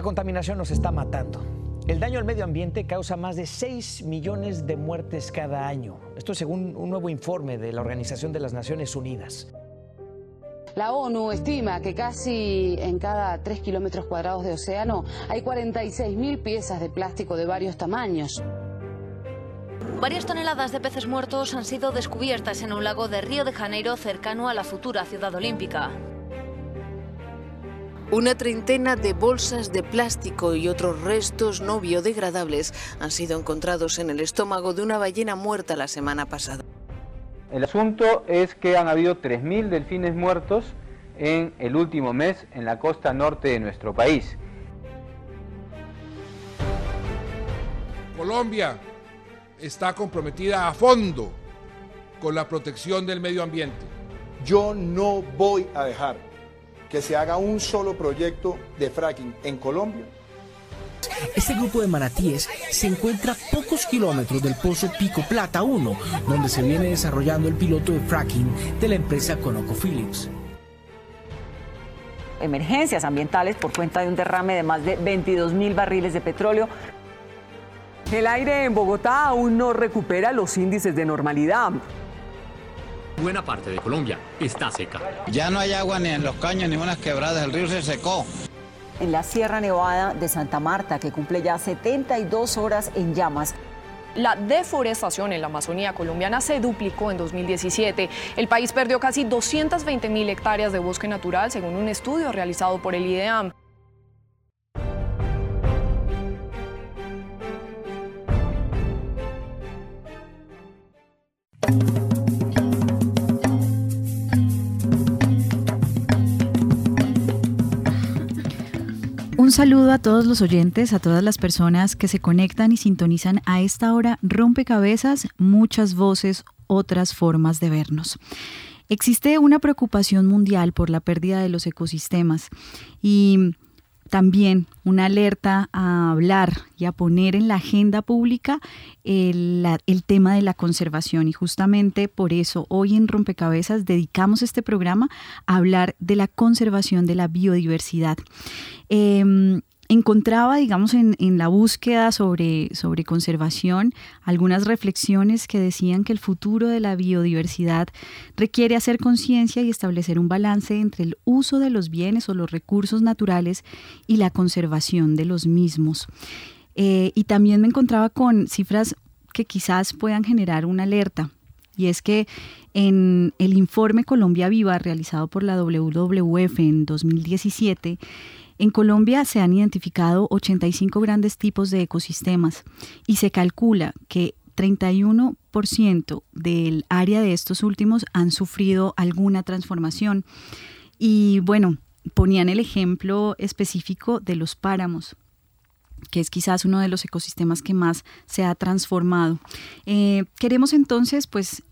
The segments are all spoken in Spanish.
La contaminación nos está matando. El daño al medio ambiente causa más de 6 millones de muertes cada año. Esto según un nuevo informe de la Organización de las Naciones Unidas. La ONU estima que casi en cada 3 kilómetros cuadrados de océano hay 46.000 piezas de plástico de varios tamaños. Varias toneladas de peces muertos han sido descubiertas en un lago de Río de Janeiro cercano a la futura ciudad olímpica. Una treintena de bolsas de plástico y otros restos no biodegradables han sido encontrados en el estómago de una ballena muerta la semana pasada. El asunto es que han habido 3.000 delfines muertos en el último mes en la costa norte de nuestro país. Colombia está comprometida a fondo con la protección del medio ambiente. Yo no voy a dejar que se haga un solo proyecto de fracking en Colombia. Este grupo de manatíes se encuentra a pocos kilómetros del pozo Pico Plata 1, donde se viene desarrollando el piloto de fracking de la empresa ConocoPhillips. Emergencias ambientales por cuenta de un derrame de más de 22 mil barriles de petróleo. El aire en Bogotá aún no recupera los índices de normalidad buena parte de Colombia está seca. Ya no hay agua ni en los caños ni en las quebradas, el río se secó. En la Sierra Nevada de Santa Marta, que cumple ya 72 horas en llamas. La deforestación en la Amazonía colombiana se duplicó en 2017. El país perdió casi 220 mil hectáreas de bosque natural, según un estudio realizado por el IDEAM. Saludo a todos los oyentes, a todas las personas que se conectan y sintonizan a esta hora rompecabezas, muchas voces, otras formas de vernos. Existe una preocupación mundial por la pérdida de los ecosistemas y también una alerta a hablar y a poner en la agenda pública el, tema de la conservación. Y justamente por eso hoy en Rompecabezas dedicamos este programa a hablar de la conservación de la biodiversidad. Em, encontraba, digamos, en, la búsqueda sobre, sobre conservación algunas reflexiones que decían que el futuro de la biodiversidad requiere hacer conciencia y establecer un balance entre el uso de los bienes o los recursos naturales y la conservación de los mismos. Eh, y también me encontraba con cifras que quizás puedan generar una alerta. Y es que en el informe Colombia Viva realizado por la WWF en 2017, en Colombia se han identificado 85 grandes tipos de ecosistemas y se calcula que 31% del área de estos últimos han sufrido alguna transformación. Y bueno, ponían el ejemplo específico de los páramos que es quizás uno de los ecosistemas que más se ha transformado. Eh, queremos entonces, pues,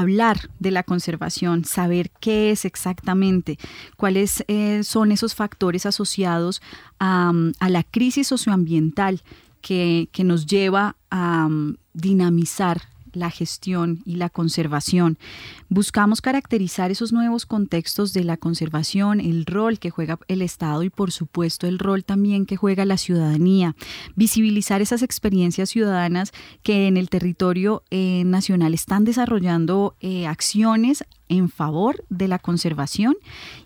hablar de la conservación, saber qué es exactamente, cuáles eh, son esos factores asociados a, la crisis socioambiental que, que nos lleva a dinamizar la gestión y la conservación. Buscamos caracterizar esos nuevos contextos de la conservación, el rol que juega el Estado y por supuesto el rol también que juega la ciudadanía, visibilizar esas experiencias ciudadanas que en el territorio eh, nacional están desarrollando eh, acciones en favor de la conservación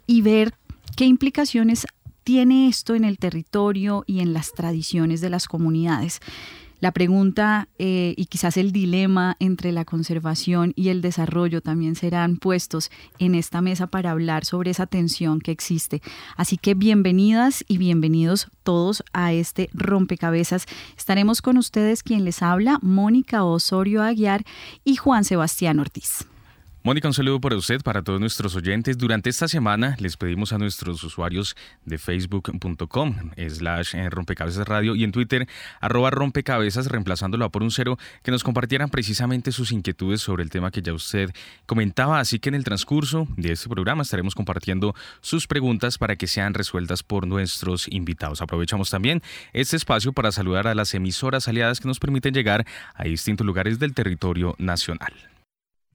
y ver qué implicaciones tiene esto en el territorio y en las tradiciones de las comunidades. La pregunta eh, y quizás el dilema entre la conservación y el desarrollo también serán puestos en esta mesa para hablar sobre esa tensión que existe. Así que bienvenidas y bienvenidos todos a este rompecabezas. Estaremos con ustedes quien les habla, Mónica Osorio Aguiar y Juan Sebastián Ortiz. Mónica, un saludo para usted, para todos nuestros oyentes. Durante esta semana les pedimos a nuestros usuarios de facebook.com slash eh, rompecabezas radio y en Twitter arroba rompecabezas reemplazándolo por un cero que nos compartieran precisamente sus inquietudes sobre el tema que ya usted comentaba. Así que en el transcurso de este programa estaremos compartiendo sus preguntas para que sean resueltas por nuestros invitados. Aprovechamos también este espacio para saludar a las emisoras aliadas que nos permiten llegar a distintos lugares del territorio nacional.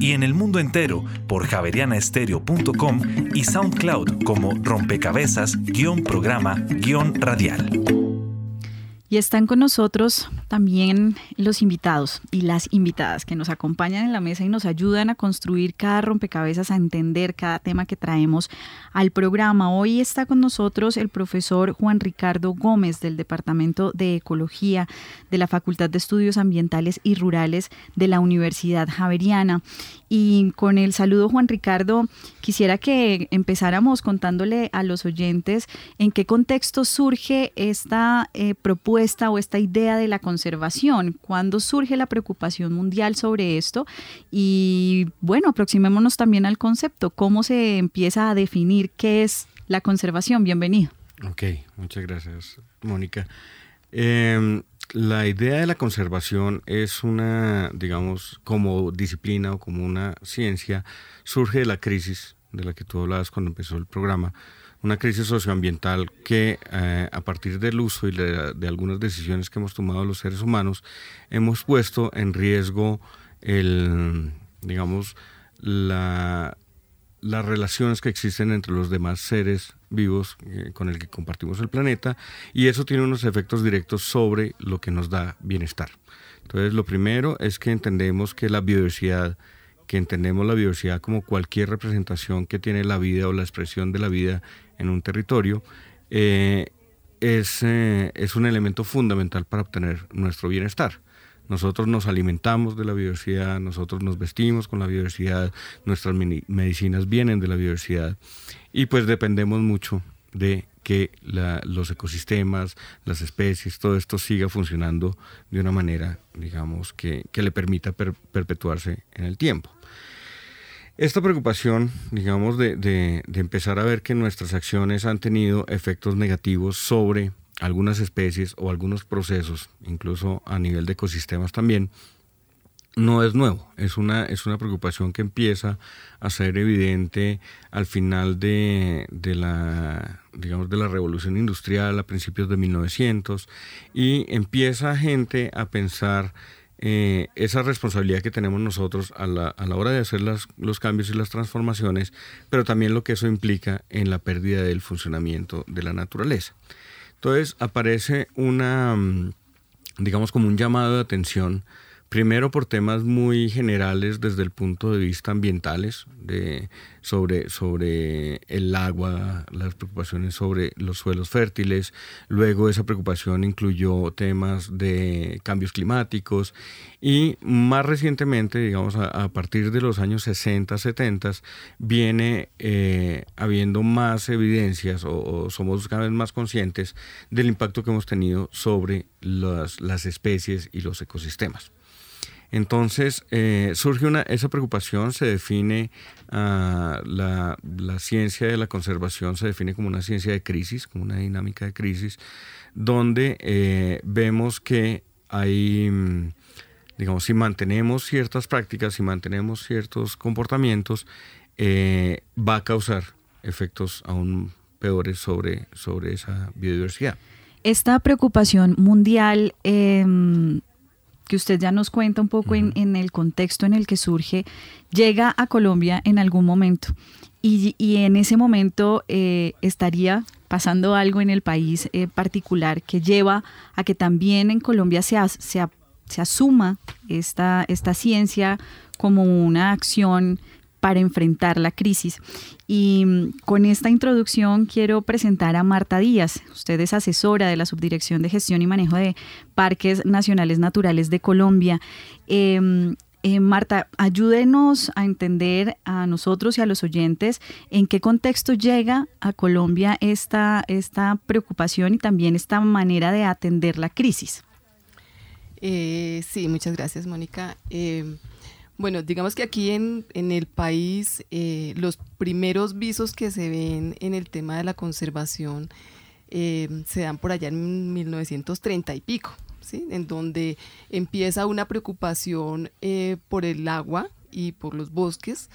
y en el mundo entero por javerianaestereo.com y SoundCloud como rompecabezas-programa-radial. Y están con nosotros también los invitados y las invitadas que nos acompañan en la mesa y nos ayudan a construir cada rompecabezas, a entender cada tema que traemos al programa. Hoy está con nosotros el profesor Juan Ricardo Gómez del Departamento de Ecología de la Facultad de Estudios Ambientales y Rurales de la Universidad Javeriana. Y con el saludo Juan Ricardo, quisiera que empezáramos contándole a los oyentes en qué contexto surge esta eh, propuesta o esta idea de la conservación? ¿Cuándo surge la preocupación mundial sobre esto? Y bueno, aproximémonos también al concepto, cómo se empieza a definir qué es la conservación. Bienvenido. Ok, muchas gracias, Mónica. Em, la idea de la conservación es una, digamos, como disciplina o como una ciencia, surge de la crisis de la que tú hablabas cuando empezó el programa, una crisis socioambiental que eh, a partir del uso y de, algunas decisiones que hemos tomado los seres humanos hemos puesto en riesgo el, digamos, la, las relaciones que existen entre los demás seres vivos eh, con el que compartimos el planeta y eso tiene unos efectos directos sobre lo que nos da bienestar. Entonces, lo primero es que entendemos que la biodiversidad que entendemos la biodiversidad como cualquier representación que tiene la vida o la expresión de la vida en un territorio, eh, es, eh, es un elemento fundamental para obtener nuestro bienestar. Nosotros nos alimentamos de la biodiversidad, nosotros nos vestimos con la biodiversidad, nuestras medicinas vienen de la biodiversidad y pues dependemos mucho de que los ecosistemas, las especies, todo esto siga funcionando de una manera, digamos, que, le permita perpetuarse en el tiempo. Esta preocupación, digamos, de, empezar a ver que nuestras acciones han tenido efectos negativos sobre algunas especies o algunos procesos, incluso a nivel de ecosistemas también, no es nuevo, es una, es una preocupación que empieza a ser evidente al final de, de, la, digamos, de la revolución industrial a principios de 1900 y empieza gente a pensar eh, esa responsabilidad que tenemos nosotros a la, a la hora de hacer los cambios y las transformaciones, pero también lo que eso implica en la pérdida del funcionamiento de la naturaleza. Entonces aparece una, mm, digamos, como un llamado de atención Primero por temas muy generales desde el punto de vista ambientales, sobre, sobre el agua, las preocupaciones sobre los suelos fértiles. Luego esa preocupación incluyó temas de cambios climáticos y más recientemente, digamos a, partir de los años 60, 70, viene eh, habiendo más evidencias o, somos cada vez más conscientes del impacto que hemos tenido sobre las especies y los ecosistemas. Entonces, eh, surge una, esa preocupación, se define, ah, la, ciencia de la conservación se define como una ciencia de crisis, como una dinámica de crisis, donde eh, vemos que hay, mm, digamos, si mantenemos ciertas prácticas, si mantenemos ciertos comportamientos, eh, va a causar efectos aún peores sobre, sobre esa biodiversidad. Esta preocupación mundial em, que usted ya nos cuenta un poco en, el contexto en el que surge, llega a Colombia en algún momento. Y, en ese momento eh, estaría pasando algo en el país eh, particular que lleva a que también en Colombia se, se, asuma esta, esta ciencia como una acción para enfrentar la crisis. Y mm, con esta introducción quiero presentar a Marta Díaz. Usted es asesora de la Subdirección de Gestión y Manejo de Parques Nacionales Naturales de Colombia. Em, eh, Marta, ayúdenos a entender a nosotros y a los oyentes en qué contexto llega a Colombia esta, esta preocupación y también esta manera de atender la crisis. Eh, sí, muchas gracias, Mónica. Eh, bueno, digamos que aquí en, el país los primeros visos que se ven en el tema de la conservación se dan por allá en 1930 y pico en donde empieza una preocupación eh, por el agua y por los bosques.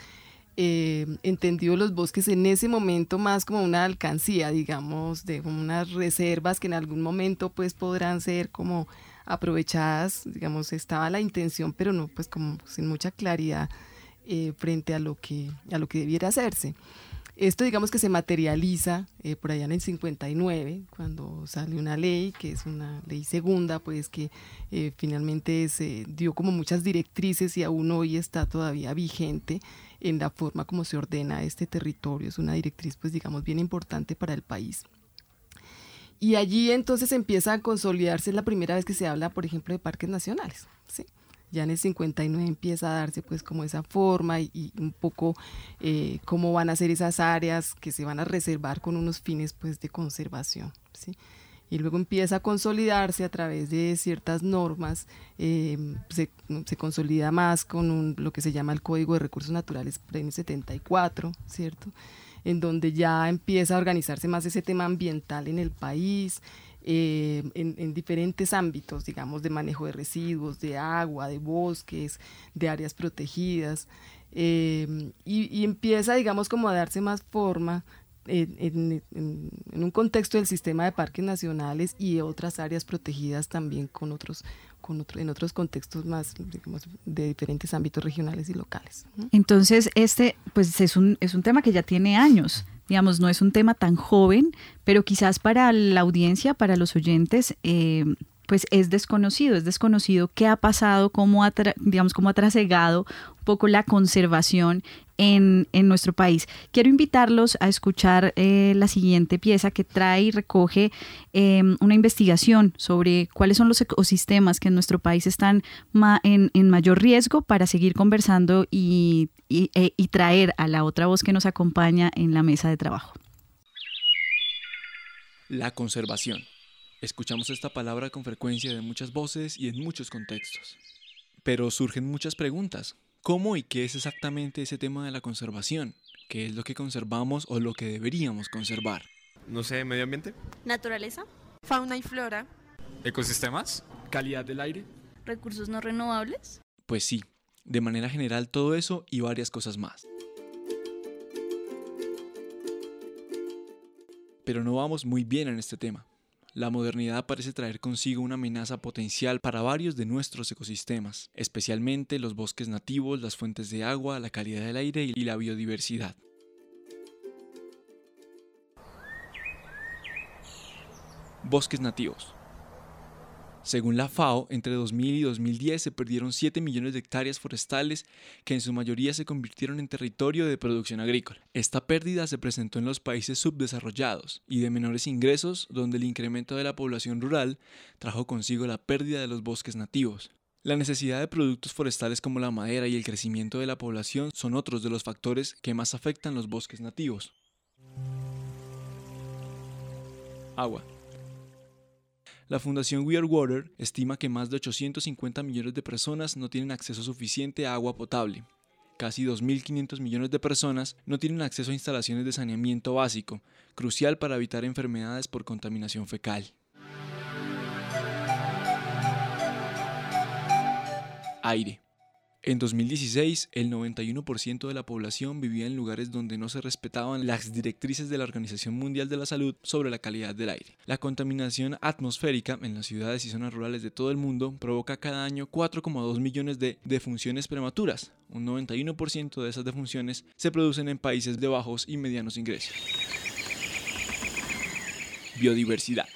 Eh, entendido los bosques en ese momento más como una alcancía, digamos, de unas reservas que en algún momento pues podrán ser como aprovechadas, digamos, estaba la intención, pero no pues como sin mucha claridad eh, frente a lo que a lo que debiera hacerse. Esto digamos que se materializa eh, por allá en el 59, cuando sale una ley, que es una ley segunda, pues que eh, finalmente se dio como muchas directrices y aún hoy está todavía vigente en la forma como se ordena este territorio. Es una directriz pues digamos bien importante para el país. Y allí entonces empieza a consolidarse, la primera vez que se habla, por ejemplo, de parques nacionales. ¿sí? ya en el 59 empieza a darse pues como esa forma y, un poco eh, cómo van a ser esas áreas que se van a reservar con unos fines pues de conservación, ¿sí? Y luego empieza a consolidarse a través de ciertas normas, eh, se, consolida más con lo que se llama el Código de Recursos Naturales Premio 74, ¿cierto? En donde ya empieza a organizarse más ese tema ambiental en el país, eh, en, diferentes ámbitos, digamos, de manejo de residuos, de agua, de bosques, de áreas protegidas, eh, y, empieza, digamos, como a darse más forma en, un contexto del sistema de parques nacionales y otras áreas protegidas también con otros, con otro, en otros contextos más de diferentes ámbitos regionales y locales. Entonces, este pues es un, es un tema que ya tiene años digamos, no es un tema tan joven, pero quizás para la audiencia, para los oyentes, eh, pues es desconocido, es desconocido qué ha pasado, cómo ha, digamos, cómo ha trasegado un poco la conservación en, nuestro país. Quiero invitarlos a escuchar eh, la siguiente pieza que trae y recoge em, una investigación sobre cuáles son los ecosistemas que en nuestro país están en, mayor riesgo para seguir conversando y, e, y traer a la otra voz que nos acompaña en la mesa de trabajo. La conservación. Escuchamos esta palabra con frecuencia de muchas voces y en muchos contextos. Pero surgen muchas preguntas. ¿Cómo y qué es exactamente ese tema de la conservación? ¿Qué es lo que conservamos o lo que deberíamos conservar? No sé, medio ambiente. Naturaleza. Fauna y flora. Ecosistemas. Calidad del aire. Recursos no renovables. Pues sí, de manera general todo eso y varias cosas más. Pero no vamos muy bien en este tema la modernidad parece traer consigo una amenaza potencial para varios de nuestros ecosistemas, especialmente los bosques nativos, las fuentes de agua, la calidad del aire y la biodiversidad. Bosques nativos. Según la FAO, entre 2000 y 2010 se perdieron 7 millones de hectáreas forestales que en su mayoría se convirtieron en territorio de producción agrícola. Esta pérdida se presentó en los países subdesarrollados y de menores ingresos, donde el incremento de la población rural trajo consigo la pérdida de los bosques nativos. La necesidad de productos forestales como la madera y el crecimiento de la población son otros de los factores que más afectan los bosques nativos. Agua. La Fundación We Are Water estima que más de 850 millones de personas no tienen acceso suficiente a agua potable. Casi 2.500 millones de personas no tienen acceso a instalaciones de saneamiento básico, crucial para evitar enfermedades por contaminación fecal. Aire. En 2016, el 91% de la población vivía en lugares donde no se respetaban las directrices de la Organización Mundial de la Salud sobre la calidad del aire. La contaminación atmosférica en las ciudades y zonas rurales de todo el mundo provoca cada año 4,2 millones de defunciones prematuras. Un 91% de esas defunciones se producen en países de bajos y medianos ingresos. Biodiversidad.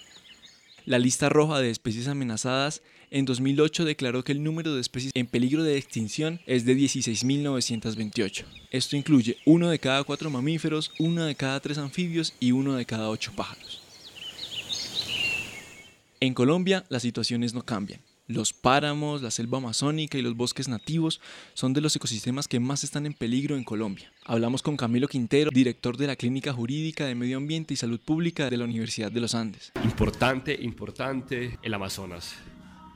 la lista roja de especies amenazadas, en 2008 declaró que el número de especies en peligro de extinción es de 16.928. Esto incluye uno de cada cuatro mamíferos, uno de cada tres anfibios y uno de cada ocho pájaros. En Colombia las situaciones no cambian. Los páramos, la selva amazónica y los bosques nativos son de los ecosistemas que más están en peligro en Colombia. Hablamos con Camilo Quintero, director de la Clínica Jurídica de Medio Ambiente y Salud Pública de la Universidad de los Andes. Importante, importante el Amazonas.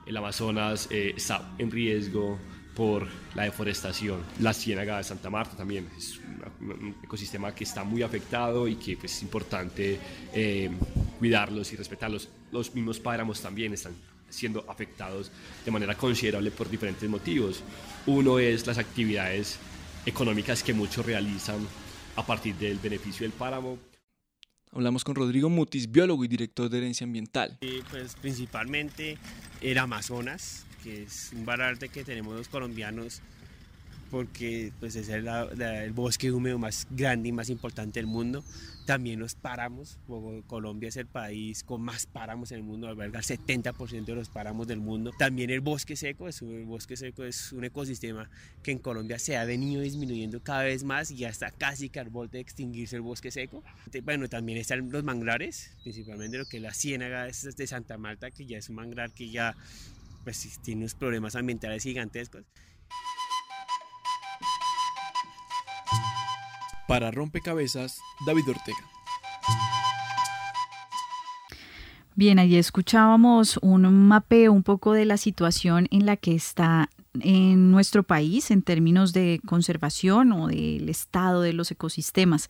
El Amazonas eh, está en riesgo por la deforestación. La ciénaga de Santa Marta también es un ecosistema que está muy afectado y que pues, es importante eh, cuidarlos y respetarlos. Los mismos páramos también están siendo afectados de manera considerable por diferentes motivos. Uno es las actividades económicas que muchos realizan a partir del beneficio del páramo. Hablamos con Rodrigo Mutis, biólogo y director de herencia ambiental. pues principalmente el Amazonas, que es un bararte que tenemos los colombianos porque pues es el, el, bosque húmedo más grande y más importante del mundo. También los páramos, Colombia es el país con más páramos en el mundo, alberga el 70% de los páramos del mundo. También el bosque seco, es el bosque seco es un ecosistema que en Colombia se ha venido disminuyendo cada vez más y ya está casi que al borde de extinguirse el bosque seco. Bueno, también están los manglares, principalmente lo que es la ciénaga de Santa Marta, que ya es un manglar que ya pues, tiene unos problemas ambientales gigantescos. Para Rompecabezas, David Ortega. Bien, allí escuchábamos un mapeo un poco de la situación en la que está en nuestro país en términos de conservación o del estado de los ecosistemas.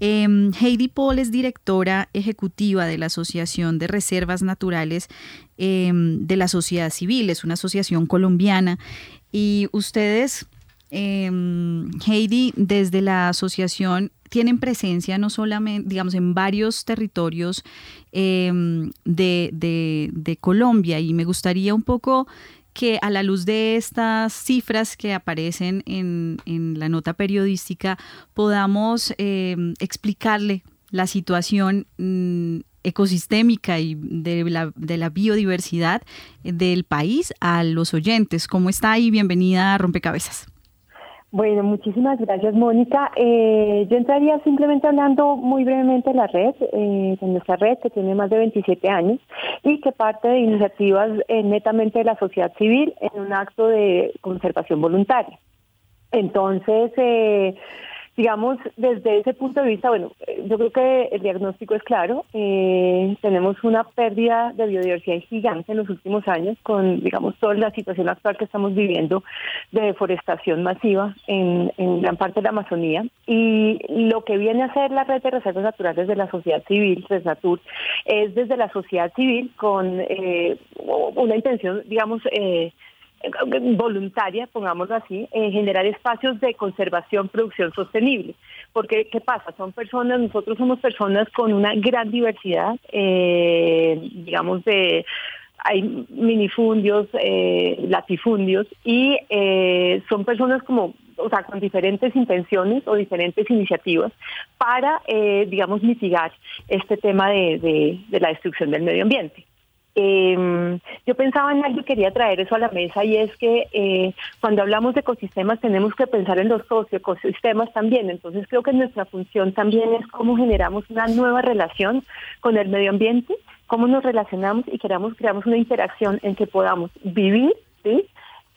Em, Heidi Paul es directora ejecutiva de la Asociación de Reservas Naturales em, de la Sociedad Civil, es una asociación colombiana y ustedes Em, Heidi, desde la asociación tienen presencia no solamente, digamos, en varios territorios em, de, Colombia y me gustaría un poco que a la luz de estas cifras que aparecen en, la nota periodística podamos em, explicarle la situación mm, ecosistémica y de la, de la, biodiversidad del país a los oyentes. ¿Cómo está ahí? Bienvenida a Rompecabezas. Bueno, muchísimas gracias, Mónica. Eh, yo entraría simplemente hablando muy brevemente de la red, eh, de nuestra red que tiene más de 27 años y que parte de iniciativas eh, netamente de la sociedad civil en un acto de conservación voluntaria. Entonces, eh, digamos, desde ese punto de vista, bueno, eh, yo creo que el diagnóstico es claro. Eh, tenemos una pérdida de biodiversidad gigante en los últimos años con, digamos, toda la situación actual que estamos viviendo de deforestación masiva en, gran parte de la Amazonía. Y lo que viene a hacer la red de reservas naturales de la sociedad civil, Resnatur, es desde la sociedad civil con eh, una intención, digamos, eh, voluntaria, pongámoslo así, en generar espacios de conservación, producción sostenible. Porque, ¿qué pasa? Son personas, nosotros somos personas con una gran diversidad, eh, digamos, de hay minifundios, eh, latifundios, y eh, son personas como, o sea, con diferentes intenciones o diferentes iniciativas para, eh, digamos, mitigar este tema de la destrucción del medio ambiente. Eh, yo pensaba en algo y quería traer eso a la mesa y es que eh, cuando hablamos de ecosistemas tenemos que pensar en los socioecosistemas también. Entonces creo que nuestra función también es cómo generamos una nueva relación con el medio ambiente, cómo nos relacionamos y queramos, creamos una interacción en que podamos vivir.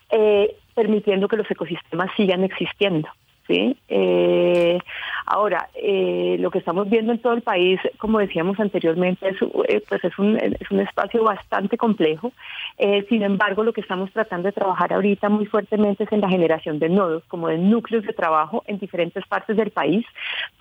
Eh, permitiendo que los ecosistemas sigan existiendo. ¿Sí? Eh, ahora, eh, lo que estamos viendo en todo el país, como decíamos anteriormente, es, eh, pues es, un, es un espacio bastante complejo. sin embargo, lo que estamos tratando de trabajar ahorita muy fuertemente es en la generación de nodos, como de núcleos de trabajo en diferentes partes del país,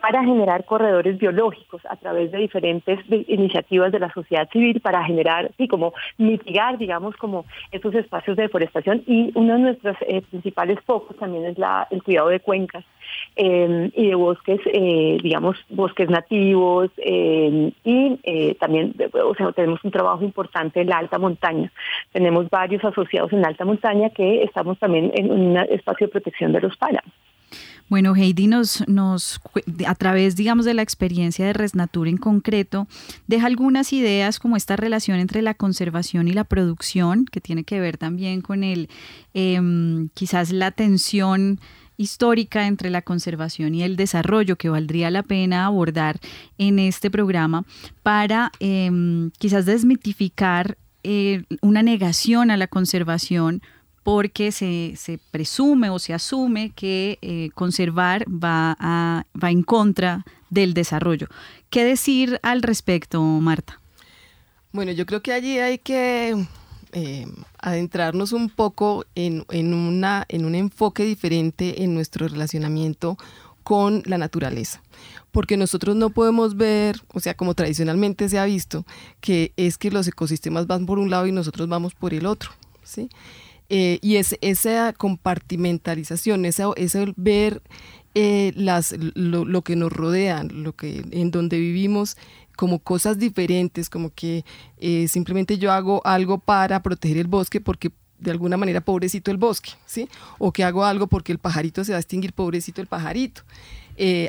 para generar corredores biológicos a través de diferentes iniciativas de la sociedad civil para generar, y como mitigar, digamos, como esos espacios de deforestación. Y uno de nuestros principales focos también es la, el cuidado de cuencas Em, y de bosques, eh, digamos, bosques nativos em, y eh, también, o sea, tenemos un trabajo importante en la alta montaña. Tenemos varios asociados en la alta montaña que estamos también en un espacio de protección de los páramos. Bueno, Heidi nos, nos, a través, digamos, de la experiencia de Resnatur en concreto, deja algunas ideas como esta relación entre la conservación y la producción, que tiene que ver también con el, em, quizás la tensión histórica entre la conservación y el desarrollo que valdría la pena abordar en este programa para em, quizás desmitificar eh, una negación a la conservación porque se, se, presume o se asume que eh, conservar va, va en contra del desarrollo. ¿Qué decir al respecto, Marta? Bueno, yo creo que allí hay que eh, adentrarnos un poco en, en, una, en un enfoque diferente en nuestro relacionamiento con la naturaleza. Porque nosotros no podemos ver, o sea, como tradicionalmente se ha visto, que es que los ecosistemas van por un lado y nosotros vamos por el otro. ¿sí? Eh, y es esa compartimentalización, esa, ese ver eh, las, lo, que nos rodea, lo que, en donde vivimos como cosas diferentes, como que eh, simplemente yo hago algo para proteger el bosque porque de alguna manera pobrecito el bosque, ¿sí? O que hago algo porque el pajarito se va a extinguir, pobrecito el pajarito.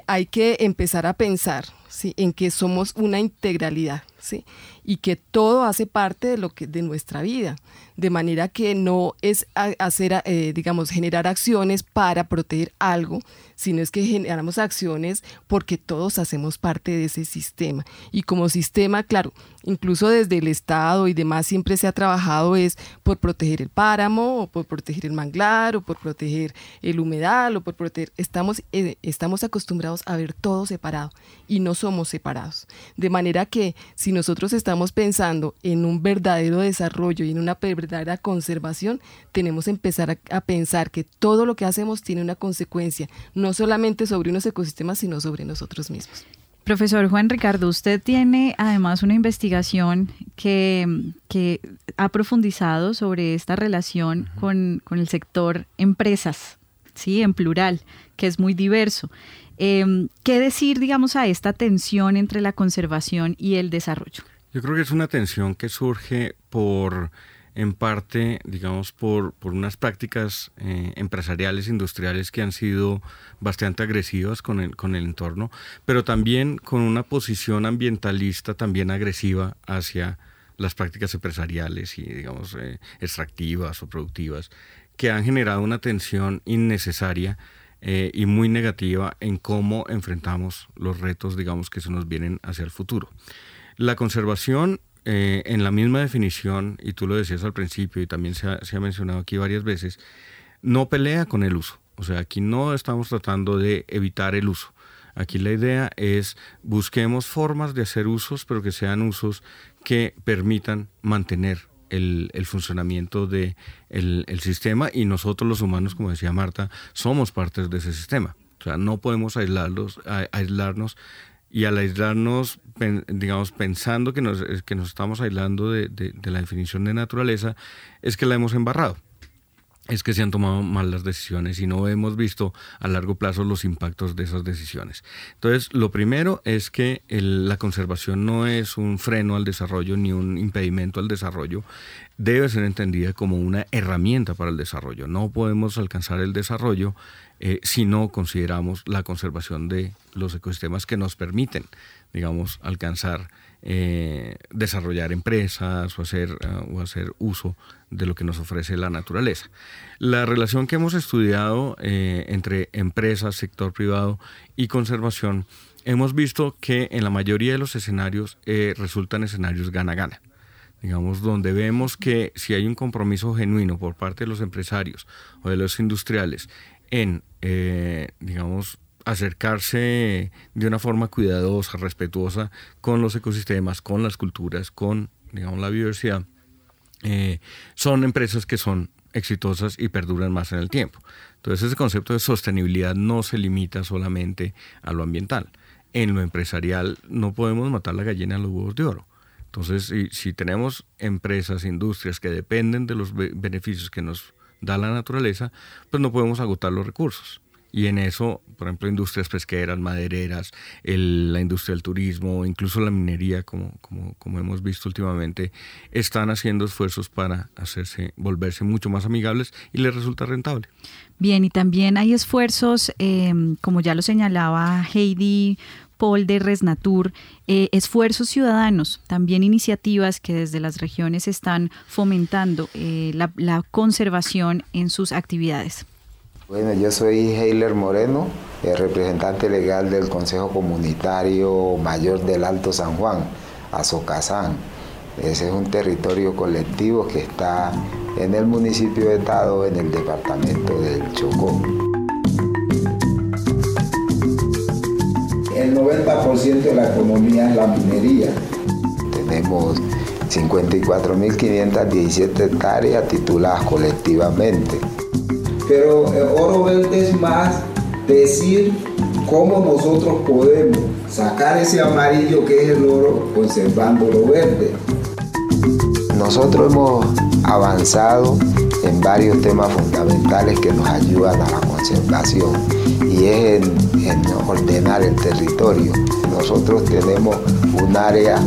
hay que empezar a pensar ¿sí? en que somos una integralidad ¿sí? y que todo hace parte de, lo que, de nuestra vida de manera que no es hacer, eh, digamos, generar acciones para proteger algo, sino es que generamos acciones porque todos hacemos parte de ese sistema. Y como sistema, claro, incluso desde el Estado y demás siempre se ha trabajado es por proteger el páramo, o por proteger el manglar, o por proteger el humedal, o por proteger... Estamos, eh, estamos acostumbrados a ver todo separado y no somos separados. De manera que si nosotros estamos pensando en un verdadero desarrollo y en una verdadera conservación, tenemos que empezar a, a pensar que todo lo que hacemos tiene una consecuencia, no solamente sobre unos ecosistemas, sino sobre nosotros mismos. Profesor Juan Ricardo, usted tiene además una investigación que, que ha profundizado sobre esta relación con, con, el sector empresas, ¿sí? en plural, que es muy diverso. Eh, ¿Qué decir, digamos, a esta tensión entre la conservación y el desarrollo? Yo creo que es una tensión que surge por en parte, digamos, por, por unas prácticas eh, empresariales, industriales que han sido bastante agresivas con el, con el entorno, pero también con una posición ambientalista también agresiva hacia las prácticas empresariales y, digamos, eh, extractivas o productivas, que han generado una tensión innecesaria eh, y muy negativa en cómo enfrentamos los retos, digamos, que se nos vienen hacia el futuro. La conservación eh, en la misma definición, y tú lo decías al principio y también se ha, mencionado aquí varias veces, no pelea con el uso. O sea, aquí no estamos tratando de evitar el uso. Aquí la idea es busquemos formas de hacer usos, pero que sean usos que permitan mantener el, funcionamiento del de el sistema y nosotros los humanos, como decía Marta, somos parte de ese sistema. O sea, no podemos aislarlos, aislarnos y al aislarnos, digamos, pensando que nos, que nos estamos aislando de, de, la definición de naturaleza, es que la hemos embarrado. Es que se han tomado mal las decisiones y no hemos visto a largo plazo los impactos de esas decisiones. Entonces, lo primero es que la conservación no es un freno al desarrollo ni un impedimento al desarrollo, debe ser entendida como una herramienta para el desarrollo. No podemos alcanzar el desarrollo eh, si no consideramos la conservación de los ecosistemas que nos permiten, digamos, alcanzar, eh, desarrollar empresas o hacer, eh, o hacer uso de lo que nos ofrece la naturaleza. La relación que hemos estudiado entre empresas, sector privado y conservación, hemos visto que en la mayoría de los escenarios resultan escenarios gana-gana digamos, donde vemos que si hay un compromiso genuino por parte de los empresarios o de los industriales en, eh, digamos, acercarse de una forma cuidadosa, respetuosa con los ecosistemas, con las culturas, con, digamos, la biodiversidad, eh, son empresas que son exitosas y perduran más en el tiempo. Entonces ese concepto de sostenibilidad no se limita solamente a lo ambiental. En lo empresarial no podemos matar la gallina a los huevos de oro. Entonces, si, si tenemos empresas, industrias que dependen de los beneficios que nos da la naturaleza, pues no podemos agotar los recursos. Y en eso, por ejemplo, industrias pesqueras, madereras, la industria del turismo, incluso la minería, como, como, como, hemos visto últimamente, están haciendo esfuerzos para hacerse, volverse mucho más amigables y les resulta rentable. Bien, y también hay esfuerzos, eh, como ya lo señalaba Heidi Paul de Resnatur, eh, esfuerzos ciudadanos, también iniciativas que desde las regiones están fomentando eh, la, conservación en sus actividades. Bueno, yo soy Heiler Moreno, el representante legal del Consejo Comunitario Mayor del Alto San Juan, Azocazán. Ese es un territorio colectivo que está en el municipio de Estado, en el departamento del Chocó. El 90% de la economía es la minería. Tenemos 54.517 hectáreas tituladas colectivamente. Pero el oro verde es más decir cómo nosotros podemos sacar ese amarillo que es el oro conservando lo verde. Nosotros hemos avanzado en varios temas fundamentales que nos ayudan a la conservación y es en, ordenar el territorio. Nosotros tenemos un área